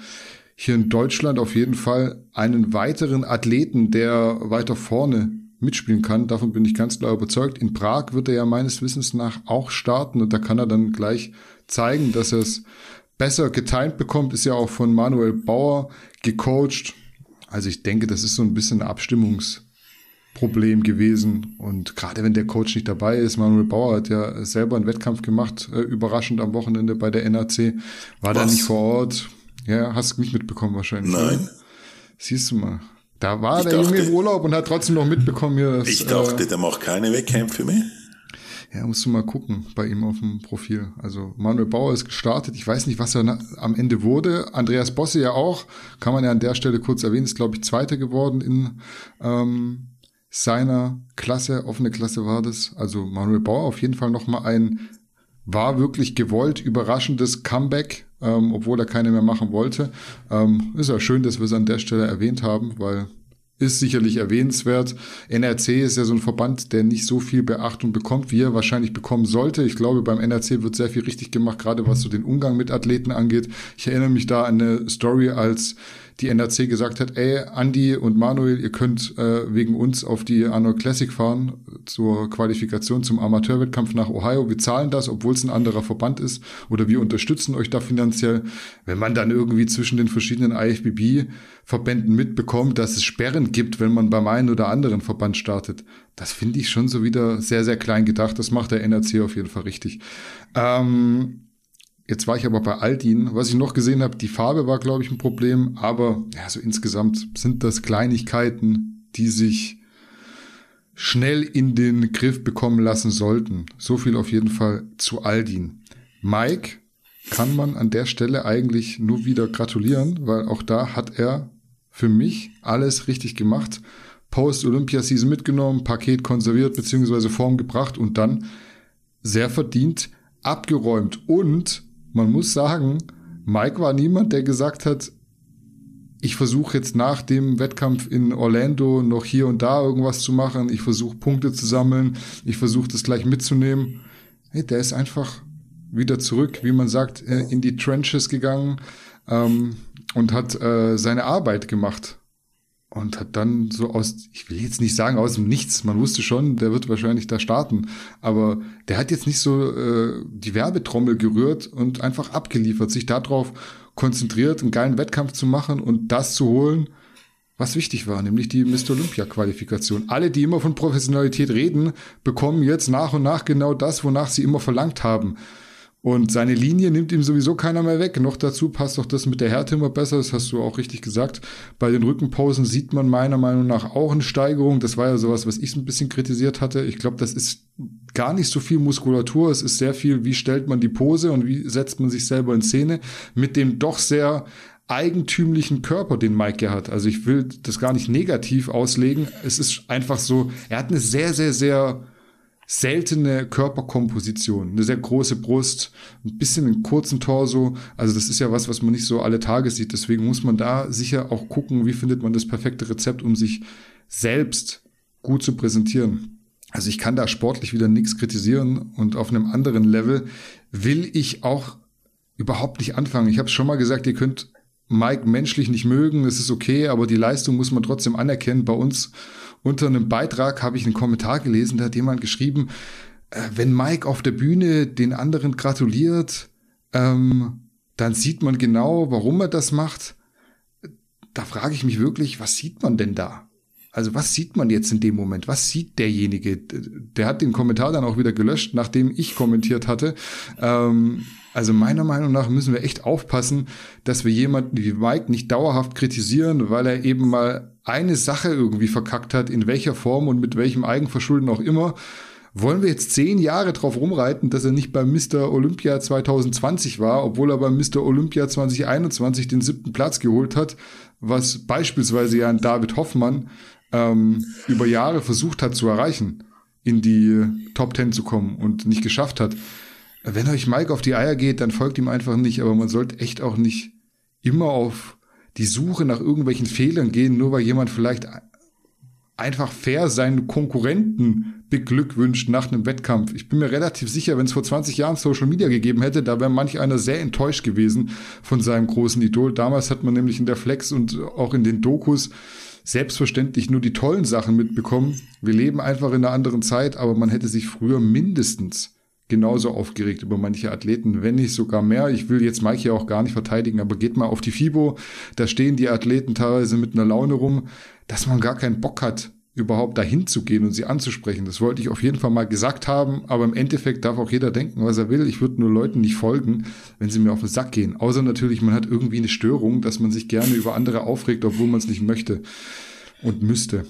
hier in Deutschland auf jeden Fall einen weiteren Athleten, der weiter vorne mitspielen kann. Davon bin ich ganz klar überzeugt. In Prag wird er ja meines Wissens nach auch starten und da kann er dann gleich zeigen, dass er es besser getimt bekommt, ist ja auch von Manuel Bauer gecoacht. Also ich denke, das ist so ein bisschen ein Abstimmungsproblem gewesen. Und gerade wenn der Coach nicht dabei ist, Manuel Bauer hat ja selber einen Wettkampf gemacht, äh, überraschend am Wochenende bei der NAC, war da nicht vor Ort. Ja, hast du nicht mitbekommen wahrscheinlich. Nein. Siehst du mal. Da war ich der dachte, Junge im Urlaub und hat trotzdem noch mitbekommen hier. Dass, ich dachte, äh, der macht keine Wettkämpfe mehr. Ja, musst du mal gucken bei ihm auf dem Profil. Also Manuel Bauer ist gestartet. Ich weiß nicht, was er am Ende wurde. Andreas Bosse ja auch. Kann man ja an der Stelle kurz erwähnen. Ist, glaube ich, Zweiter geworden in ähm, seiner Klasse. Offene Klasse war das. Also Manuel Bauer auf jeden Fall nochmal ein war wirklich gewollt, überraschendes Comeback, ähm, obwohl er keine mehr machen wollte. Ähm, ist ja schön, dass wir es an der Stelle erwähnt haben, weil ist sicherlich erwähnenswert. NRC ist ja so ein Verband, der nicht so viel Beachtung bekommt, wie er wahrscheinlich bekommen sollte. Ich glaube, beim NRC wird sehr viel richtig gemacht, gerade was so den Umgang mit Athleten angeht. Ich erinnere mich da an eine Story, als die NRC gesagt hat, ey, Andy und Manuel, ihr könnt äh, wegen uns auf die Arnold Classic fahren zur Qualifikation zum Amateurwettkampf nach Ohio. Wir zahlen das, obwohl es ein anderer Verband ist oder wir unterstützen euch da finanziell. Wenn man dann irgendwie zwischen den verschiedenen IFBB-Verbänden mitbekommt, dass es Sperren gibt, wenn man beim einen oder anderen Verband startet, das finde ich schon so wieder sehr, sehr klein gedacht. Das macht der NRC auf jeden Fall richtig. Ähm, Jetzt war ich aber bei Aldin. Was ich noch gesehen habe, die Farbe war, glaube ich, ein Problem. Aber ja, so insgesamt sind das Kleinigkeiten, die sich schnell in den Griff bekommen lassen sollten. So viel auf jeden Fall zu Aldin. Mike kann man an der Stelle eigentlich nur wieder gratulieren, weil auch da hat er für mich alles richtig gemacht. Post-Olympia-Season mitgenommen, Paket konserviert bzw. Form gebracht und dann sehr verdient abgeräumt. Und man muss sagen, Mike war niemand, der gesagt hat, ich versuche jetzt nach dem Wettkampf in Orlando noch hier und da irgendwas zu machen. Ich versuche Punkte zu sammeln. Ich versuche das gleich mitzunehmen. Hey, der ist einfach wieder zurück, wie man sagt, äh, in die Trenches gegangen ähm, und hat äh, seine Arbeit gemacht und hat dann so aus, ich will jetzt nicht sagen aus dem Nichts, man wusste schon, der wird wahrscheinlich da starten, aber der hat jetzt nicht so äh, die Werbetrommel gerührt und einfach abgeliefert, sich darauf konzentriert, einen geilen Wettkampf zu machen und das zu holen, was wichtig war, nämlich die Mr. Olympia Qualifikation. Alle, die immer von Professionalität reden, bekommen jetzt nach und nach genau das, wonach sie immer verlangt haben. Und seine Linie nimmt ihm sowieso keiner mehr weg. Noch dazu passt doch das mit der Härte immer besser, das hast du auch richtig gesagt. Bei den Rückenpausen sieht man meiner Meinung nach auch eine Steigerung. Das war ja sowas, was ich ein bisschen kritisiert hatte. Ich glaube, das ist gar nicht so viel Muskulatur. Es ist sehr viel, wie stellt man die Pose und wie setzt man sich selber in Szene mit dem doch sehr eigentümlichen Körper, den Mike ja hat. Also ich will das gar nicht negativ auslegen. Es ist einfach so, er hat eine sehr, sehr, sehr seltene Körperkomposition, eine sehr große Brust, ein bisschen einen kurzen Torso. Also das ist ja was, was man nicht so alle Tage sieht. Deswegen muss man da sicher auch gucken, wie findet man das perfekte Rezept, um sich selbst gut zu präsentieren. Also ich kann da sportlich wieder nichts kritisieren und auf einem anderen Level will ich auch überhaupt nicht anfangen. Ich habe es schon mal gesagt, ihr könnt Mike menschlich nicht mögen, das ist okay, aber die Leistung muss man trotzdem anerkennen. Bei uns unter einem Beitrag habe ich einen Kommentar gelesen, da hat jemand geschrieben, äh, wenn Mike auf der Bühne den anderen gratuliert, ähm, dann sieht man genau, warum er das macht. Da frage ich mich wirklich, was sieht man denn da? Also was sieht man jetzt in dem Moment? Was sieht derjenige? Der hat den Kommentar dann auch wieder gelöscht, nachdem ich kommentiert hatte. Ähm, also meiner Meinung nach müssen wir echt aufpassen, dass wir jemanden wie Mike nicht dauerhaft kritisieren, weil er eben mal eine Sache irgendwie verkackt hat, in welcher Form und mit welchem Eigenverschulden auch immer. Wollen wir jetzt zehn Jahre drauf rumreiten, dass er nicht beim Mr. Olympia 2020 war, obwohl er beim Mr. Olympia 2021 den siebten Platz geholt hat, was beispielsweise ja ein David Hoffmann ähm, über Jahre versucht hat zu erreichen, in die Top Ten zu kommen und nicht geschafft hat. Wenn euch Mike auf die Eier geht, dann folgt ihm einfach nicht, aber man sollte echt auch nicht immer auf die Suche nach irgendwelchen Fehlern gehen, nur weil jemand vielleicht einfach fair seinen Konkurrenten beglückwünscht nach einem Wettkampf. Ich bin mir relativ sicher, wenn es vor 20 Jahren Social Media gegeben hätte, da wäre manch einer sehr enttäuscht gewesen von seinem großen Idol. Damals hat man nämlich in der Flex und auch in den Dokus selbstverständlich nur die tollen Sachen mitbekommen. Wir leben einfach in einer anderen Zeit, aber man hätte sich früher mindestens genauso aufgeregt über manche Athleten, wenn nicht sogar mehr. Ich will jetzt Mike auch gar nicht verteidigen, aber geht mal auf die FIBO, da stehen die Athleten teilweise mit einer Laune rum, dass man gar keinen Bock hat, überhaupt dahin zu gehen und sie anzusprechen. Das wollte ich auf jeden Fall mal gesagt haben, aber im Endeffekt darf auch jeder denken, was er will. Ich würde nur Leuten nicht folgen, wenn sie mir auf den Sack gehen. Außer natürlich, man hat irgendwie eine Störung, dass man sich gerne über andere aufregt, obwohl man es nicht möchte und müsste.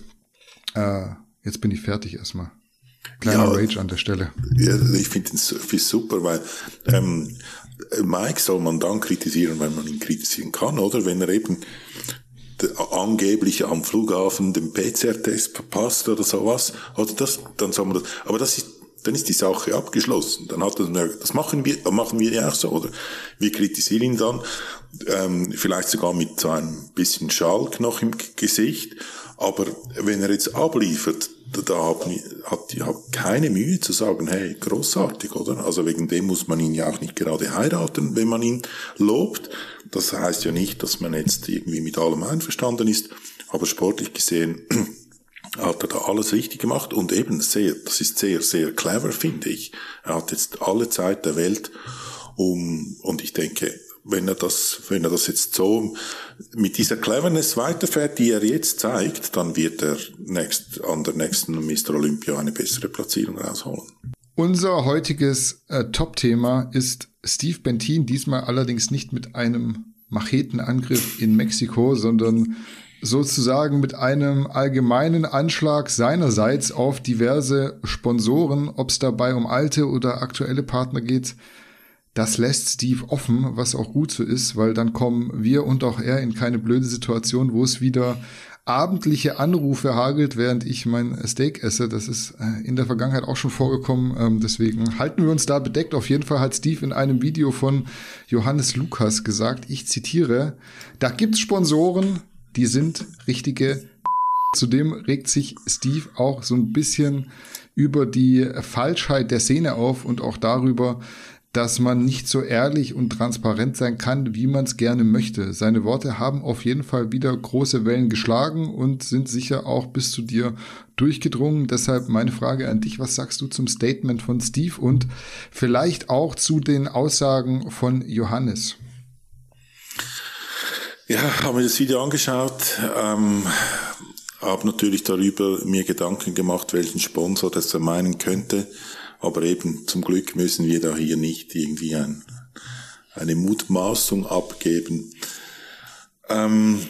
Äh, jetzt bin ich fertig erstmal. Kleiner ja, Rage an der Stelle. Ja, ich finde es super, weil ähm, Mike soll man dann kritisieren, wenn man ihn kritisieren kann, oder? Wenn er eben angeblich am Flughafen den PCR-Test verpasst oder sowas, oder das, dann soll man das, aber das ist, dann ist die Sache abgeschlossen. Dann hat er, das machen wir, machen wir ja auch so, oder? Wir kritisieren ihn dann, ähm, vielleicht sogar mit so ein bisschen Schalk noch im Gesicht, aber wenn er jetzt abliefert, da hat, hat hat keine Mühe zu sagen, hey, großartig, oder? Also wegen dem muss man ihn ja auch nicht gerade heiraten, wenn man ihn lobt. Das heißt ja nicht, dass man jetzt irgendwie mit allem einverstanden ist, aber sportlich gesehen hat er da alles richtig gemacht und eben sehr, das ist sehr, sehr clever, finde ich. Er hat jetzt alle Zeit der Welt um, und ich denke, wenn er das, wenn er das jetzt so mit dieser Cleverness weiterfährt, die er jetzt zeigt, dann wird er next, an der nächsten Mr. Olympia eine bessere Platzierung rausholen. Unser heutiges äh, Top-Thema ist Steve Bentin, diesmal allerdings nicht mit einem Machetenangriff in Mexiko, sondern sozusagen mit einem allgemeinen Anschlag seinerseits auf diverse Sponsoren, ob es dabei um alte oder aktuelle Partner geht. Das lässt Steve offen, was auch gut so ist, weil dann kommen wir und auch er in keine blöde Situation, wo es wieder abendliche Anrufe hagelt, während ich mein Steak esse. Das ist äh, in der Vergangenheit auch schon vorgekommen. Ähm, deswegen halten wir uns da bedeckt. Auf jeden Fall hat Steve in einem Video von Johannes Lukas gesagt, ich zitiere, da gibt's Sponsoren, die sind richtige. Zudem regt sich Steve auch so ein bisschen über die Falschheit der Szene auf und auch darüber, dass man nicht so ehrlich und transparent sein kann, wie man es gerne möchte. Seine Worte haben auf jeden Fall wieder große Wellen geschlagen und sind sicher auch bis zu dir durchgedrungen. Deshalb meine Frage an dich, was sagst du zum Statement von Steve und vielleicht auch zu den Aussagen von Johannes? Ja, habe mir das Video angeschaut, ähm, habe natürlich darüber mir Gedanken gemacht, welchen Sponsor das er meinen könnte. Aber eben zum Glück müssen wir da hier nicht irgendwie ein, eine Mutmaßung abgeben. Ähm,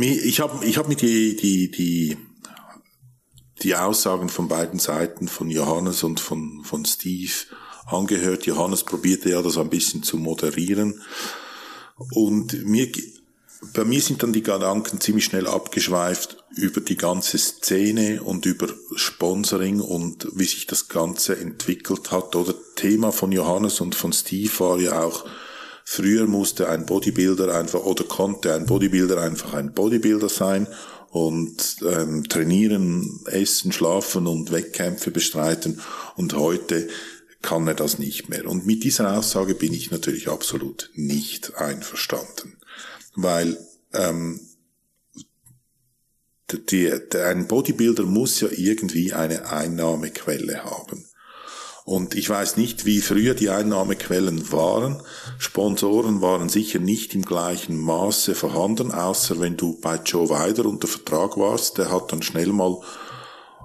ich habe ich hab mir die, die, die, die Aussagen von beiden Seiten, von Johannes und von, von Steve, angehört. Johannes probierte ja das ein bisschen zu moderieren. Und mir, bei mir sind dann die Gedanken ziemlich schnell abgeschweift über die ganze Szene und über Sponsoring und wie sich das Ganze entwickelt hat. Oder Thema von Johannes und von Steve war ja auch, früher musste ein Bodybuilder einfach oder konnte ein Bodybuilder einfach ein Bodybuilder sein und ähm, trainieren, essen, schlafen und Wettkämpfe bestreiten. Und heute kann er das nicht mehr. Und mit dieser Aussage bin ich natürlich absolut nicht einverstanden weil ähm, die, der, ein Bodybuilder muss ja irgendwie eine Einnahmequelle haben. Und ich weiß nicht, wie früher die Einnahmequellen waren. Sponsoren waren sicher nicht im gleichen Maße vorhanden, außer wenn du bei Joe Weider unter Vertrag warst. Der hat dann schnell mal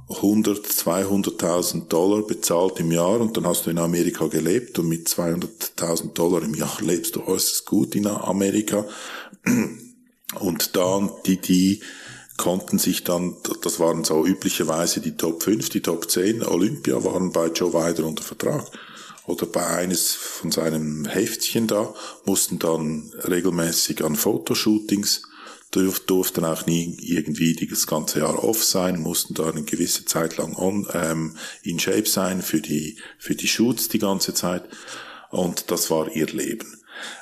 100, 200.000 Dollar bezahlt im Jahr und dann hast du in Amerika gelebt und mit 200.000 Dollar im Jahr lebst du äußerst gut in Amerika. Und dann die, die konnten sich dann, das waren so üblicherweise die Top 5, die Top 10, Olympia waren bei Joe Weider unter Vertrag. Oder bei eines von seinen Heftchen da, mussten dann regelmäßig an Fotoshootings, durften auch nie irgendwie das ganze Jahr off sein, mussten da eine gewisse Zeit lang on, ähm, in Shape sein für die, für die Shoots die ganze Zeit. Und das war ihr Leben.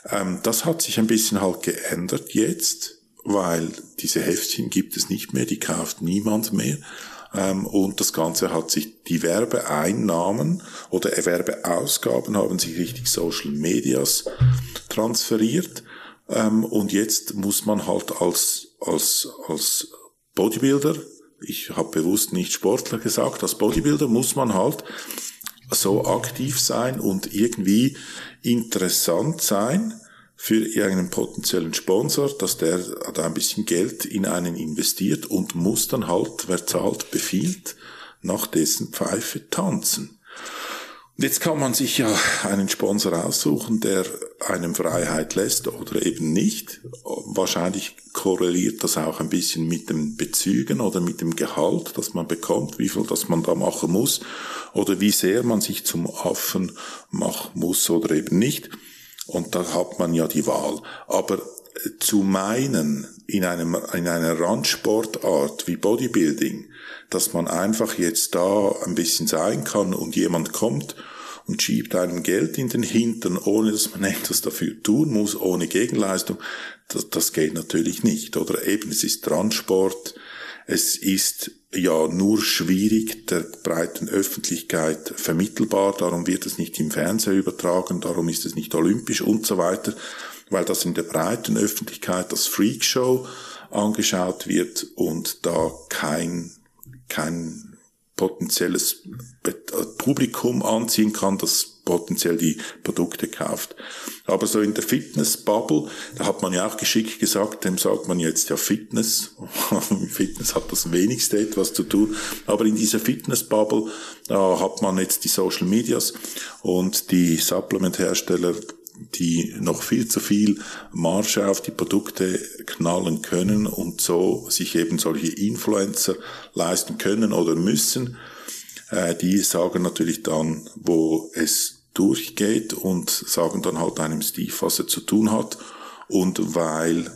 Ähm, das hat sich ein bisschen halt geändert jetzt, weil diese Heftchen gibt es nicht mehr, die kauft niemand mehr. Ähm, und das Ganze hat sich, die Werbeeinnahmen oder Werbeausgaben haben sich richtig Social Medias transferiert. Ähm, und jetzt muss man halt als, als, als Bodybuilder, ich habe bewusst nicht Sportler gesagt, als Bodybuilder muss man halt so aktiv sein und irgendwie interessant sein für irgendeinen potenziellen Sponsor, dass der da ein bisschen Geld in einen investiert und muss dann halt, wer zahlt, befiehlt, nach dessen Pfeife tanzen. Und jetzt kann man sich ja einen Sponsor aussuchen, der einem Freiheit lässt oder eben nicht. Wahrscheinlich korreliert das auch ein bisschen mit den Bezügen oder mit dem Gehalt, das man bekommt, wie viel das man da machen muss oder wie sehr man sich zum Affen machen muss oder eben nicht. Und da hat man ja die Wahl. Aber zu meinen, in einem, in einer Randsportart wie Bodybuilding, dass man einfach jetzt da ein bisschen sein kann und jemand kommt und schiebt einem Geld in den Hintern, ohne dass man etwas dafür tun muss, ohne Gegenleistung, das, das geht natürlich nicht. Oder eben, es ist Randsport, es ist ja nur schwierig der breiten Öffentlichkeit vermittelbar, darum wird es nicht im Fernsehen übertragen, darum ist es nicht olympisch und so weiter, weil das in der breiten Öffentlichkeit als Freakshow angeschaut wird und da kein, kein potenzielles Publikum anziehen kann, das potenziell die Produkte kauft. Aber so in der Fitness-Bubble, da hat man ja auch geschickt gesagt, dem sagt man jetzt ja Fitness. Fitness hat das wenigste etwas zu tun. Aber in dieser Fitness-Bubble, da hat man jetzt die Social Medias und die Supplement-Hersteller die noch viel zu viel Marge auf die Produkte knallen können und so sich eben solche Influencer leisten können oder müssen. Äh, die sagen natürlich dann, wo es durchgeht und sagen dann halt einem Steve, was er zu tun hat. Und weil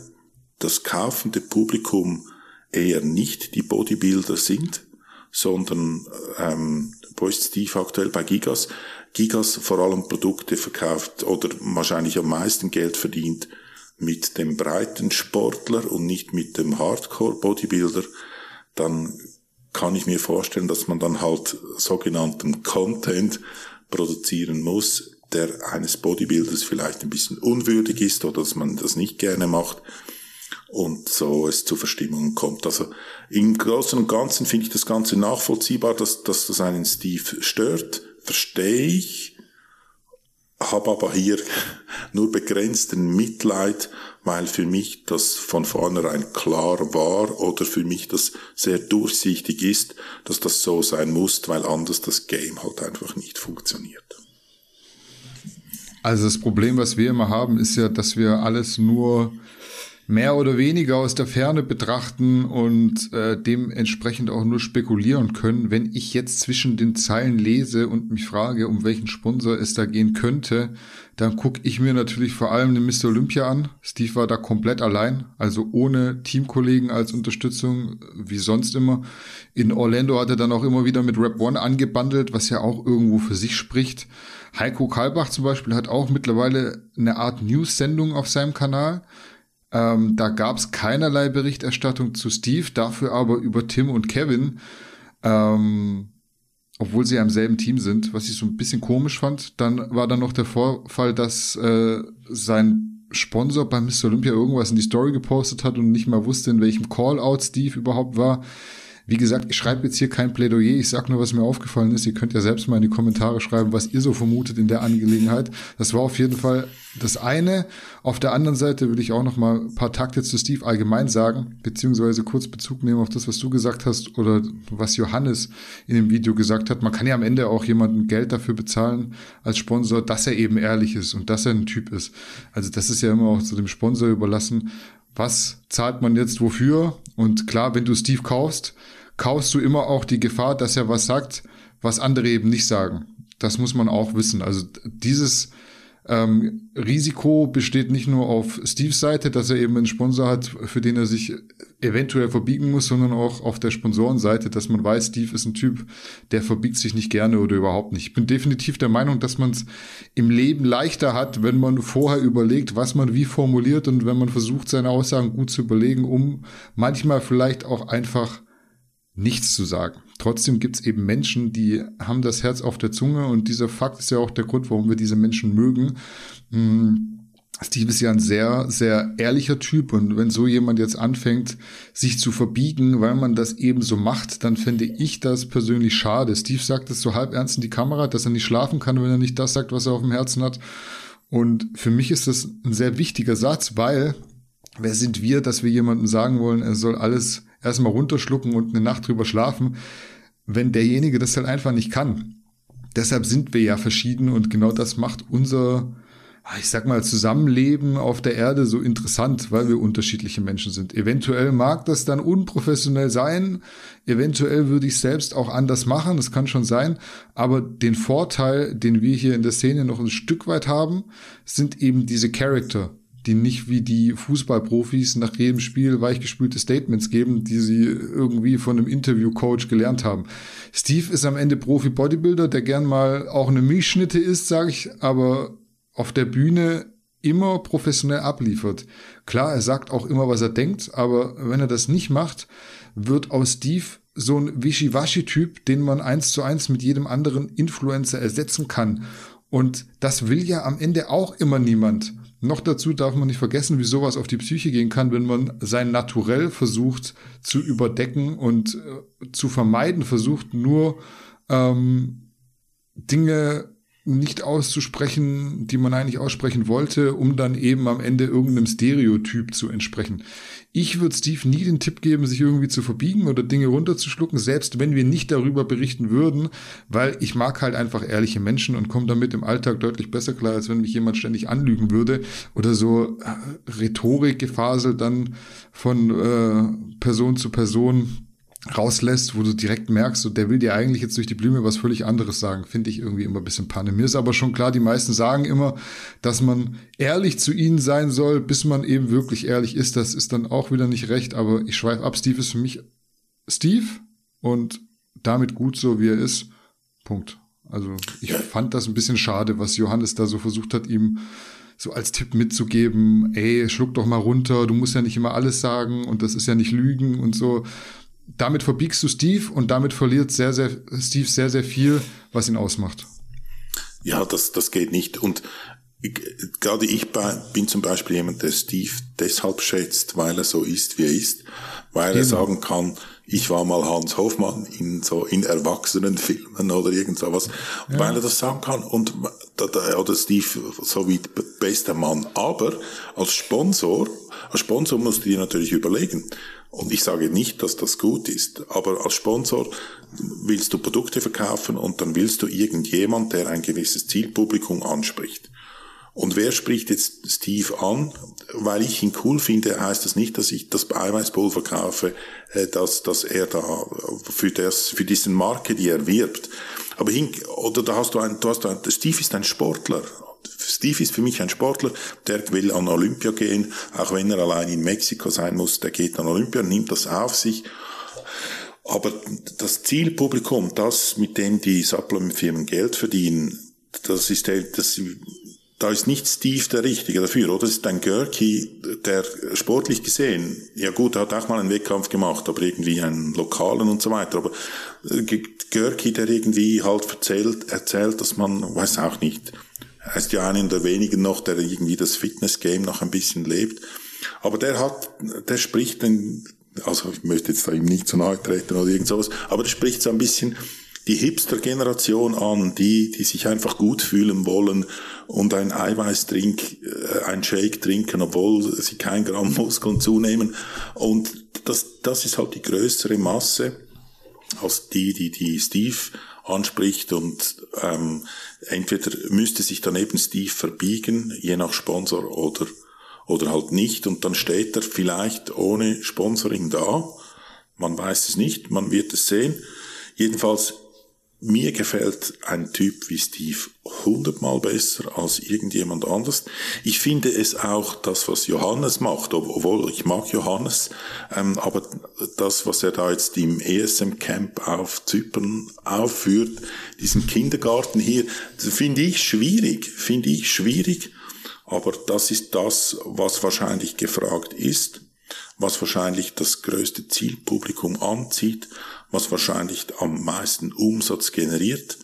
das kaufende Publikum eher nicht die Bodybuilder sind, sondern ähm, wo ist Steve aktuell bei Gigas? Gigas vor allem Produkte verkauft oder wahrscheinlich am meisten Geld verdient mit dem breiten Sportler und nicht mit dem Hardcore-Bodybuilder, dann kann ich mir vorstellen, dass man dann halt sogenannten Content produzieren muss, der eines Bodybuilders vielleicht ein bisschen unwürdig ist oder dass man das nicht gerne macht. Und so es zu Verstimmungen kommt. Also im Großen und Ganzen finde ich das Ganze nachvollziehbar, dass, dass das einen Steve stört, verstehe ich, habe aber hier nur begrenzten Mitleid, weil für mich das von vornherein klar war oder für mich das sehr durchsichtig ist, dass das so sein muss, weil anders das Game halt einfach nicht funktioniert. Also das Problem, was wir immer haben, ist ja, dass wir alles nur mehr oder weniger aus der Ferne betrachten und äh, dementsprechend auch nur spekulieren können. Wenn ich jetzt zwischen den Zeilen lese und mich frage, um welchen Sponsor es da gehen könnte, dann gucke ich mir natürlich vor allem den Mr. Olympia an. Steve war da komplett allein, also ohne Teamkollegen als Unterstützung, wie sonst immer. In Orlando hat er dann auch immer wieder mit Rap One angebandelt, was ja auch irgendwo für sich spricht. Heiko Kalbach zum Beispiel hat auch mittlerweile eine Art News-Sendung auf seinem Kanal ähm, da gab es keinerlei Berichterstattung zu Steve, dafür aber über Tim und Kevin, ähm, obwohl sie ja im selben Team sind, was ich so ein bisschen komisch fand. Dann war dann noch der Vorfall, dass äh, sein Sponsor bei Mr. Olympia irgendwas in die Story gepostet hat und nicht mal wusste, in welchem Callout Steve überhaupt war. Wie gesagt, ich schreibe jetzt hier kein Plädoyer, ich sage nur, was mir aufgefallen ist. Ihr könnt ja selbst mal in die Kommentare schreiben, was ihr so vermutet in der Angelegenheit. Das war auf jeden Fall das eine. Auf der anderen Seite will ich auch noch mal ein paar Takte zu Steve allgemein sagen, beziehungsweise kurz Bezug nehmen auf das, was du gesagt hast oder was Johannes in dem Video gesagt hat. Man kann ja am Ende auch jemanden Geld dafür bezahlen als Sponsor, dass er eben ehrlich ist und dass er ein Typ ist. Also das ist ja immer auch zu dem Sponsor überlassen, was zahlt man jetzt wofür? Und klar, wenn du Steve kaufst, kaufst du immer auch die Gefahr, dass er was sagt, was andere eben nicht sagen. Das muss man auch wissen. Also dieses ähm, Risiko besteht nicht nur auf Steves Seite, dass er eben einen Sponsor hat, für den er sich eventuell verbiegen muss, sondern auch auf der Sponsorenseite, dass man weiß, Steve ist ein Typ, der verbiegt sich nicht gerne oder überhaupt nicht. Ich bin definitiv der Meinung, dass man es im Leben leichter hat, wenn man vorher überlegt, was man wie formuliert und wenn man versucht, seine Aussagen gut zu überlegen, um manchmal vielleicht auch einfach nichts zu sagen. Trotzdem gibt es eben Menschen, die haben das Herz auf der Zunge und dieser Fakt ist ja auch der Grund, warum wir diese Menschen mögen. Hm, Steve ist ja ein sehr, sehr ehrlicher Typ und wenn so jemand jetzt anfängt, sich zu verbiegen, weil man das eben so macht, dann fände ich das persönlich schade. Steve sagt es so halb ernst in die Kamera, dass er nicht schlafen kann, wenn er nicht das sagt, was er auf dem Herzen hat. Und für mich ist das ein sehr wichtiger Satz, weil wer sind wir, dass wir jemandem sagen wollen, er soll alles erstmal runterschlucken und eine Nacht drüber schlafen, wenn derjenige das halt einfach nicht kann. Deshalb sind wir ja verschieden und genau das macht unser, ich sag mal, Zusammenleben auf der Erde so interessant, weil wir unterschiedliche Menschen sind. Eventuell mag das dann unprofessionell sein, eventuell würde ich selbst auch anders machen, das kann schon sein, aber den Vorteil, den wir hier in der Szene noch ein Stück weit haben, sind eben diese Charakter, die nicht wie die Fußballprofis nach jedem Spiel weichgespülte Statements geben, die sie irgendwie von einem Interviewcoach gelernt haben. Steve ist am Ende Profi-Bodybuilder, der gern mal auch eine Milchschnitte isst, sage ich, aber auf der Bühne immer professionell abliefert. Klar, er sagt auch immer, was er denkt, aber wenn er das nicht macht, wird aus Steve so ein Wischiwaschi-Typ, den man eins zu eins mit jedem anderen Influencer ersetzen kann. Und das will ja am Ende auch immer niemand. Noch dazu darf man nicht vergessen, wie sowas auf die Psyche gehen kann, wenn man sein Naturell versucht zu überdecken und äh, zu vermeiden versucht, nur ähm, Dinge nicht auszusprechen, die man eigentlich aussprechen wollte, um dann eben am Ende irgendeinem Stereotyp zu entsprechen. Ich würde Steve nie den Tipp geben, sich irgendwie zu verbiegen oder Dinge runterzuschlucken, selbst wenn wir nicht darüber berichten würden, weil ich mag halt einfach ehrliche Menschen und komme damit im Alltag deutlich besser klar, als wenn mich jemand ständig anlügen würde oder so äh, Rhetorik-Gefasel dann von äh, Person zu Person rauslässt, wo du direkt merkst, so, der will dir eigentlich jetzt durch die Blume was völlig anderes sagen, finde ich irgendwie immer ein bisschen panne. Mir ist aber schon klar, die meisten sagen immer, dass man ehrlich zu ihnen sein soll, bis man eben wirklich ehrlich ist. Das ist dann auch wieder nicht recht, aber ich schweife ab. Steve ist für mich Steve und damit gut so, wie er ist. Punkt. Also ich fand das ein bisschen schade, was Johannes da so versucht hat, ihm so als Tipp mitzugeben, ey, schluck doch mal runter, du musst ja nicht immer alles sagen und das ist ja nicht Lügen und so damit verbiegst du Steve und damit verliert sehr, sehr, Steve sehr, sehr viel, was ihn ausmacht. Ja, das, das geht nicht. Und ich, gerade ich bin zum Beispiel jemand, der Steve deshalb schätzt, weil er so ist, wie er ist, weil Eben. er sagen kann, ich war mal Hans Hofmann in so in Erwachsenenfilmen oder irgend sowas, ja. weil er das sagen kann und oder Steve so wie bester Mann. Aber als Sponsor, als Sponsor musst du dir natürlich überlegen, und ich sage nicht, dass das gut ist, aber als Sponsor willst du Produkte verkaufen und dann willst du irgendjemand, der ein gewisses Zielpublikum anspricht. Und wer spricht jetzt Steve an? Weil ich ihn cool finde, heißt das nicht, dass ich das Eiweißpulver kaufe, äh, dass, dass er da für, das, für diesen Marke, die er wirbt. Aber hin, oder da hast du ein, du hast ein, Steve ist ein Sportler. Steve ist für mich ein Sportler, der will an Olympia gehen, auch wenn er allein in Mexiko sein muss, der geht an Olympia, nimmt das auf sich. Aber das Zielpublikum, das, mit dem die Supplement-Firmen Geld verdienen, das ist der, das, da ist nicht Steve der Richtige dafür, oder? Das ist ein Görki, der sportlich gesehen, ja gut, er hat auch mal einen Wettkampf gemacht, aber irgendwie einen lokalen und so weiter, aber äh, Görki, der irgendwie halt erzählt, erzählt, dass man, weiß auch nicht, er ist ja einer der wenigen noch, der irgendwie das Fitness-Game noch ein bisschen lebt. Aber der hat, der spricht den, also ich möchte jetzt da ihm nicht zu nahe treten oder irgend sowas, aber der spricht so ein bisschen die Hipster-Generation an, die, die sich einfach gut fühlen wollen und ein Eiweißtrink, äh, ein Shake trinken, obwohl sie kein Gramm Muskeln zunehmen. Und das, das ist halt die größere Masse als die, die, die Steve anspricht und ähm, entweder müsste sich dann eben Steve verbiegen, je nach Sponsor oder oder halt nicht und dann steht er vielleicht ohne Sponsoring da. Man weiß es nicht, man wird es sehen. Jedenfalls mir gefällt ein Typ wie Steve hundertmal besser als irgendjemand anders. Ich finde es auch das, was Johannes macht, obwohl ich mag Johannes, ähm, aber das, was er da jetzt im ESM Camp auf Zypern aufführt, diesen Kindergarten hier, finde ich schwierig, finde ich schwierig, aber das ist das, was wahrscheinlich gefragt ist, was wahrscheinlich das größte Zielpublikum anzieht was wahrscheinlich am meisten Umsatz generiert.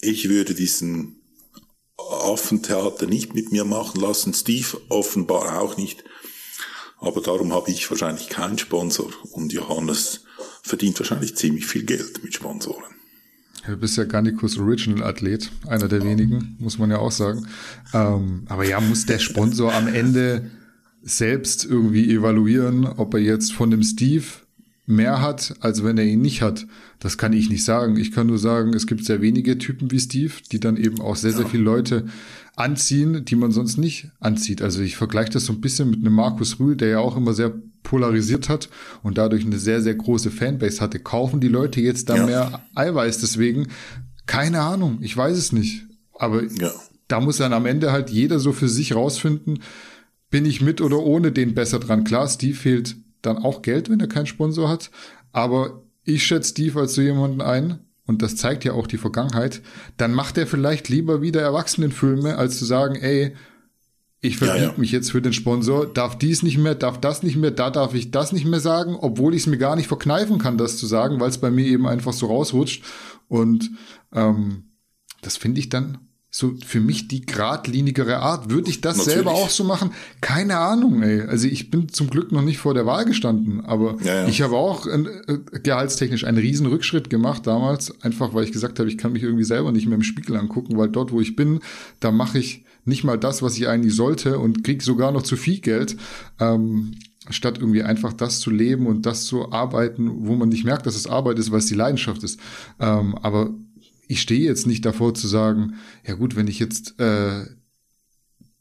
Ich würde diesen Affentheater nicht mit mir machen lassen, Steve offenbar auch nicht. Aber darum habe ich wahrscheinlich keinen Sponsor und Johannes verdient wahrscheinlich ziemlich viel Geld mit Sponsoren. Du bist ja Garnicus Original Athlet, einer der wenigen, muss man ja auch sagen. Ähm, aber ja, muss der Sponsor am Ende selbst irgendwie evaluieren, ob er jetzt von dem Steve mehr hat, als wenn er ihn nicht hat. Das kann ich nicht sagen. Ich kann nur sagen, es gibt sehr wenige Typen wie Steve, die dann eben auch sehr, sehr viele Leute anziehen, die man sonst nicht anzieht. Also ich vergleiche das so ein bisschen mit einem Markus Rühl, der ja auch immer sehr polarisiert hat und dadurch eine sehr, sehr große Fanbase hatte. Kaufen die Leute jetzt da ja. mehr Eiweiß deswegen? Keine Ahnung, ich weiß es nicht. Aber ja. da muss dann am Ende halt jeder so für sich rausfinden, bin ich mit oder ohne den besser dran. Klar, Steve fehlt dann auch Geld, wenn er keinen Sponsor hat. Aber ich schätze Steve als so jemanden ein, und das zeigt ja auch die Vergangenheit, dann macht er vielleicht lieber wieder Erwachsenenfilme, als zu sagen, ey, ich verbiete ja, ja. mich jetzt für den Sponsor, darf dies nicht mehr, darf das nicht mehr, da darf ich das nicht mehr sagen, obwohl ich es mir gar nicht verkneifen kann, das zu sagen, weil es bei mir eben einfach so rausrutscht. Und ähm, das finde ich dann so für mich die geradlinigere Art. Würde ich das Natürlich. selber auch so machen? Keine Ahnung, ey. Also ich bin zum Glück noch nicht vor der Wahl gestanden, aber ja, ja. ich habe auch äh, gehaltstechnisch einen riesen Rückschritt gemacht damals, einfach weil ich gesagt habe, ich kann mich irgendwie selber nicht mehr im Spiegel angucken, weil dort, wo ich bin, da mache ich nicht mal das, was ich eigentlich sollte und krieg sogar noch zu viel Geld. Ähm, statt irgendwie einfach das zu leben und das zu arbeiten, wo man nicht merkt, dass es Arbeit ist, weil es die Leidenschaft ist. Ähm, aber ich stehe jetzt nicht davor zu sagen, ja gut, wenn ich jetzt äh,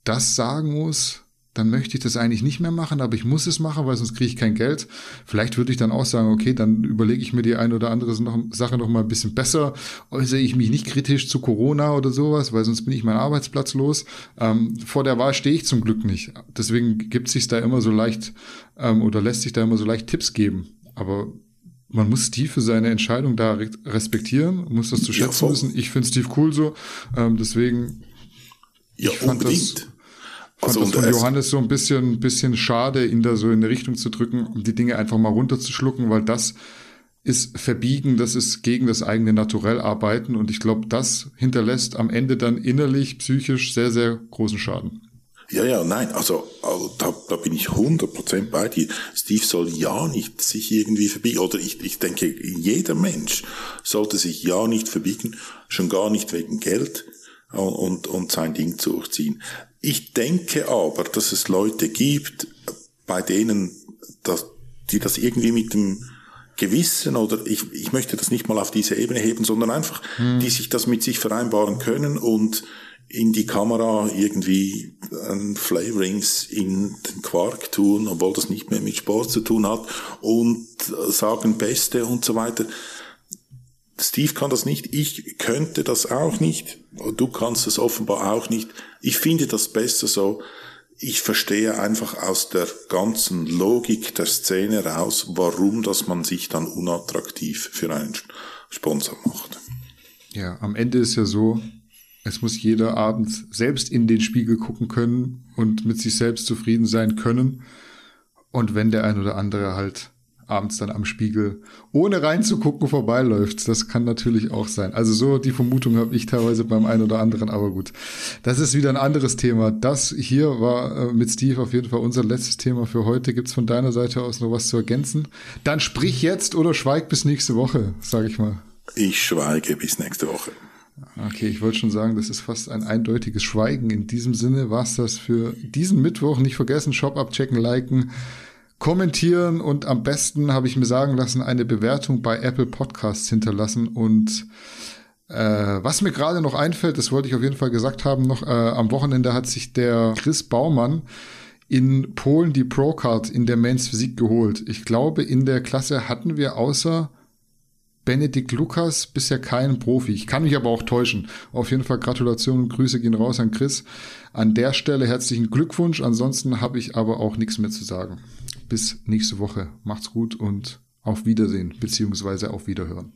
das sagen muss, dann möchte ich das eigentlich nicht mehr machen, aber ich muss es machen, weil sonst kriege ich kein Geld. Vielleicht würde ich dann auch sagen, okay, dann überlege ich mir die eine oder andere Sache noch mal ein bisschen besser, äußere ich mich nicht kritisch zu Corona oder sowas, weil sonst bin ich meinen Arbeitsplatz los. Ähm, vor der Wahl stehe ich zum Glück nicht. Deswegen gibt es sich da immer so leicht ähm, oder lässt sich da immer so leicht Tipps geben. Aber man muss Steve für seine Entscheidung da respektieren, muss das zu schätzen ja, wissen. Ich finde Steve cool so, ähm, deswegen. Ja, ich fand unbedingt. Das, fand also das von Johannes so ein bisschen, bisschen schade, ihn da so in eine Richtung zu drücken, um die Dinge einfach mal runterzuschlucken, weil das ist verbiegen, das ist gegen das eigene Naturell arbeiten und ich glaube, das hinterlässt am Ende dann innerlich, psychisch sehr, sehr großen Schaden. Ja, ja, nein, also, also da, da bin ich 100% bei dir. Steve soll ja nicht sich irgendwie verbiegen, oder ich, ich denke, jeder Mensch sollte sich ja nicht verbiegen, schon gar nicht wegen Geld und, und, sein Ding durchziehen. Ich denke aber, dass es Leute gibt, bei denen, dass, die das irgendwie mit dem Gewissen oder ich, ich möchte das nicht mal auf diese Ebene heben, sondern einfach, hm. die sich das mit sich vereinbaren können und in die Kamera irgendwie ein Flavorings in den Quark tun, obwohl das nicht mehr mit Sport zu tun hat und sagen Beste und so weiter. Steve kann das nicht, ich könnte das auch nicht, du kannst es offenbar auch nicht. Ich finde das besser so. Ich verstehe einfach aus der ganzen Logik der Szene raus, warum dass man sich dann unattraktiv für einen Sponsor macht. Ja, am Ende ist ja so, es muss jeder abends selbst in den Spiegel gucken können und mit sich selbst zufrieden sein können. Und wenn der ein oder andere halt abends dann am Spiegel ohne reinzugucken vorbeiläuft, das kann natürlich auch sein. Also so die Vermutung habe ich teilweise beim einen oder anderen, aber gut. Das ist wieder ein anderes Thema. Das hier war äh, mit Steve auf jeden Fall unser letztes Thema für heute. Gibt es von deiner Seite aus noch was zu ergänzen? Dann sprich jetzt oder schweig bis nächste Woche, sage ich mal. Ich schweige bis nächste Woche. Okay, ich wollte schon sagen, das ist fast ein eindeutiges Schweigen. In diesem Sinne war es das für diesen Mittwoch. Nicht vergessen, Shop abchecken, liken, kommentieren und am besten, habe ich mir sagen lassen, eine Bewertung bei Apple Podcasts hinterlassen. Und äh, was mir gerade noch einfällt, das wollte ich auf jeden Fall gesagt haben, noch äh, am Wochenende hat sich der Chris Baumann in Polen die Pro-Card in der Men's Physik geholt. Ich glaube, in der Klasse hatten wir außer Benedikt Lukas bisher kein Profi. Ich kann mich aber auch täuschen. Auf jeden Fall Gratulation und Grüße gehen raus an Chris. An der Stelle herzlichen Glückwunsch. Ansonsten habe ich aber auch nichts mehr zu sagen. Bis nächste Woche. Macht's gut und auf Wiedersehen beziehungsweise auf Wiederhören.